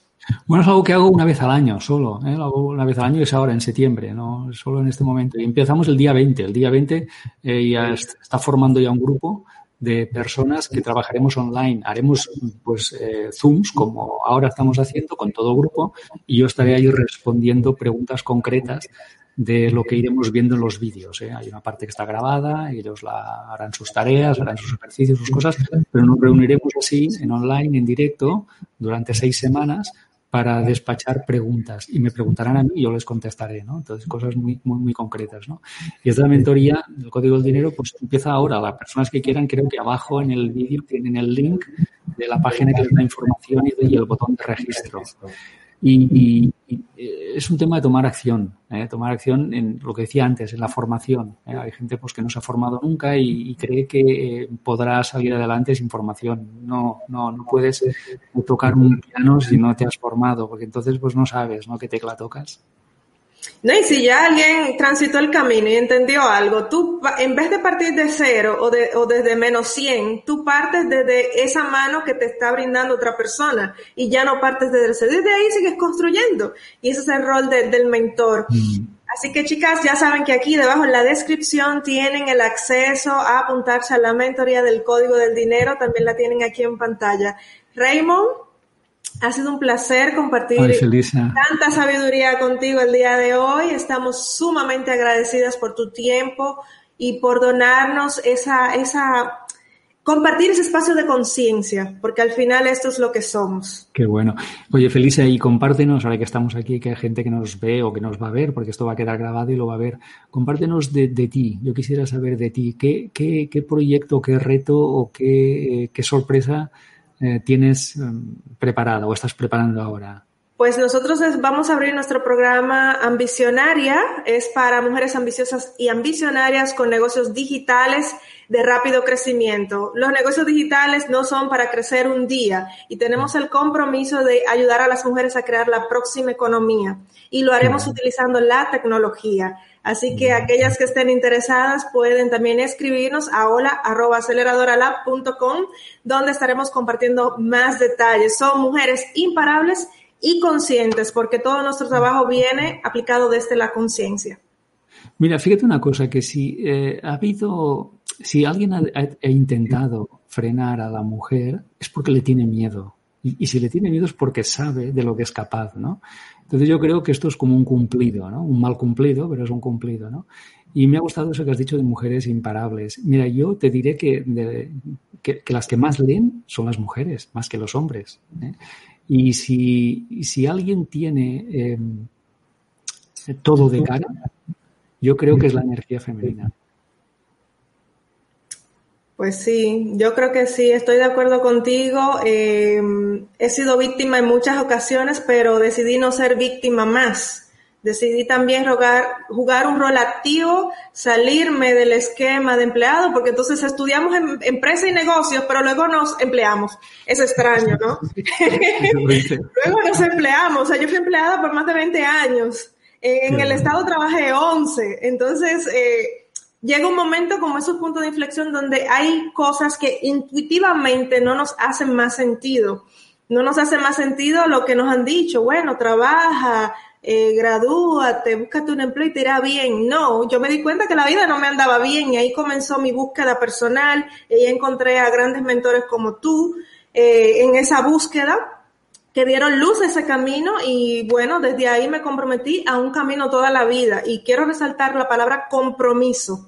Bueno, es algo que hago una vez al año solo, ¿eh? lo hago una vez al año y es ahora, en septiembre, no solo en este momento. Y empezamos el día 20. El día 20 eh, ya está formando ya un grupo de personas que trabajaremos online. Haremos pues eh, Zooms, como ahora estamos haciendo, con todo grupo, y yo estaré ahí respondiendo preguntas concretas de lo que iremos viendo en los vídeos. ¿eh? Hay una parte que está grabada, ellos la harán sus tareas, harán sus ejercicios, sus cosas, pero nos reuniremos así en online, en directo, durante seis semanas para despachar preguntas y me preguntarán a mí y yo les contestaré, ¿no? Entonces, cosas muy, muy, muy concretas, ¿no? Y esta mentoría del Código del Dinero, pues empieza ahora. Las personas que quieran, creo que abajo en el vídeo tienen el link de la página que les da información y el botón de registro. Y, es un tema de tomar acción, ¿eh? tomar acción en lo que decía antes, en la formación. ¿eh? Hay gente pues que no se ha formado nunca y, cree que eh, podrá salir adelante sin formación. No, no, no puedes tocar un piano si no te has formado, porque entonces pues no sabes, ¿no? ¿Qué tecla tocas? No, y si ya alguien transitó el camino y entendió algo, tú en vez de partir de cero o, de, o desde menos 100, tú partes desde esa mano que te está brindando otra persona y ya no partes desde el cero. Desde ahí sigues construyendo y ese es el rol del mentor. Mm. Así que chicas, ya saben que aquí debajo en la descripción tienen el acceso a apuntarse a la mentoría del código del dinero, también la tienen aquí en pantalla. Raymond, ha sido un placer compartir tanta sabiduría contigo el día de hoy. Estamos sumamente agradecidas por tu tiempo y por donarnos esa, esa, compartir ese espacio de conciencia, porque al final esto es lo que somos. Qué bueno. Oye, Felicia, y compártenos, ahora que estamos aquí, que hay gente que nos ve o que nos va a ver, porque esto va a quedar grabado y lo va a ver, compártenos de, ti. Yo quisiera saber de ti, ¿qué, qué, qué proyecto, qué reto o qué, eh, qué sorpresa eh, tienes em, preparado o estás preparando ahora? Pues nosotros vamos a abrir nuestro programa Ambicionaria. Es para mujeres ambiciosas y ambicionarias con negocios digitales de rápido crecimiento. Los negocios digitales no son para crecer un día y tenemos el compromiso de ayudar a las mujeres a crear la próxima economía y lo haremos utilizando la tecnología. Así que aquellas que estén interesadas pueden también escribirnos a hola.aceleradoralab.com donde estaremos compartiendo más detalles. Son mujeres imparables y conscientes porque todo nuestro trabajo viene aplicado desde la conciencia. Mira, fíjate una cosa, que si eh, ha habido, si alguien ha, intentado frenar a la mujer es porque le tiene miedo. Y, si le tiene miedo es porque sabe de lo que es capaz, ¿no? Entonces yo creo que esto es como un cumplido, ¿no? Un mal cumplido, pero es un cumplido, ¿no? Y me ha gustado eso que has dicho de mujeres imparables. Mira, yo te diré que, que, las que más leen son las mujeres, más que los hombres. ¿eh? Y si, si alguien tiene em, todo de cara, yo creo que es la energía femenina. Pues sí, yo creo que sí, estoy de acuerdo contigo. Eh, he sido víctima en muchas ocasiones, pero decidí no ser víctima más. Decidí también rogar, jugar un rol activo, salirme del esquema de empleado, porque entonces estudiamos en empresa y negocios, pero luego nos empleamos. Es extraño, ¿no? luego nos empleamos. O sea, yo fui empleada por más de 20 años. En el Estado trabajé 11. Entonces, eh, llega un momento como esos puntos de inflexión donde hay cosas que intuitivamente no nos hacen más sentido. No nos hace más sentido lo que nos han dicho. Bueno, trabaja, eh, gradúate, búscate un empleo y te irá bien. No, yo me di cuenta que la vida no me andaba bien y ahí comenzó mi búsqueda personal y encontré a grandes mentores como tú eh, en esa búsqueda que dieron luz a ese camino y bueno, desde ahí me comprometí a un camino toda la vida y quiero resaltar la palabra compromiso.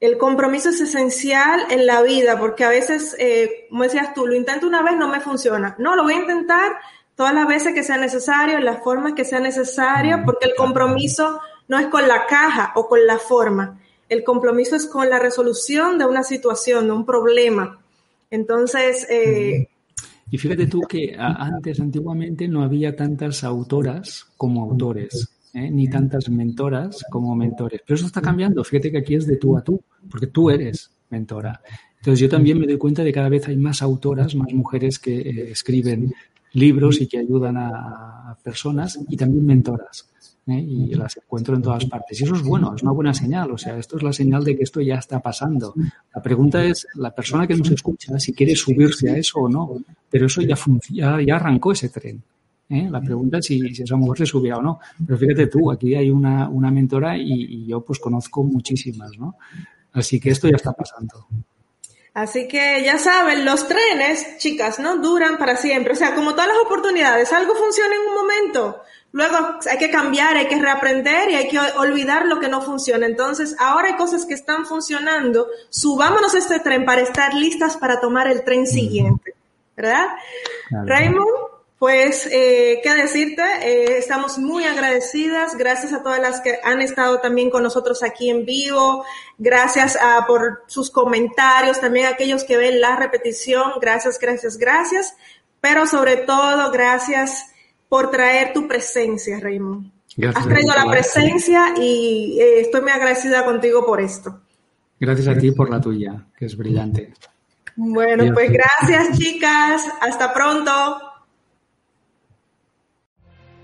El compromiso es esencial en la vida porque a veces, eh, como decías tú, lo intento una vez, no me funciona. No, lo voy a intentar todas las veces que sea necesario, en las formas que sea necesario, mm, porque el compromiso no es con la caja o con la forma. El compromiso es con la resolución de una situación, de un problema. Entonces, eh, y fíjate tú que antes, antiguamente, no había tantas autoras como autores, ¿eh? ni tantas mentoras como mentores. Pero eso está cambiando. Fíjate que aquí es de tú a tú, porque tú eres mentora. Entonces yo también me doy cuenta de que cada vez hay más autoras, más mujeres que eh, escriben libros y que ayudan a personas y también mentoras. ¿eh? Y las encuentro en todas partes. Y eso es bueno, es una buena señal. O sea, esto es la señal de que esto ya está pasando. La pregunta es, la persona que nos escucha, si quiere subirse a eso o no. Pero eso ya, ya, ya arrancó ese tren. ¿Eh? La pregunta es si, si, esa mujer se subía o no. Pero fíjate tú, aquí hay una, una mentora y, y yo pues conozco muchísimas, ¿no? Así que esto ya está pasando. Así que ya saben, los trenes, chicas, no duran para siempre. O sea, como todas las oportunidades, algo funciona en un momento. Luego hay que cambiar, hay que reaprender y hay que olvidar lo que no funciona. Entonces, ahora hay cosas que están funcionando. Subámonos a este tren para estar listas para tomar el tren siguiente. ¿Verdad? Raymond, pues, eh, ¿qué decirte? Eh, estamos muy agradecidas. Gracias a todas las que han estado también con nosotros aquí en vivo. Gracias a, por sus comentarios. También a aquellos que ven la repetición. Gracias, gracias, gracias. Pero sobre todo, gracias por traer tu presencia, Raymond. Has traído la presencia y eh, estoy muy agradecida contigo por esto. Gracias a ti por la tuya, que es brillante. Bueno, pues gracias, chicas. Hasta pronto.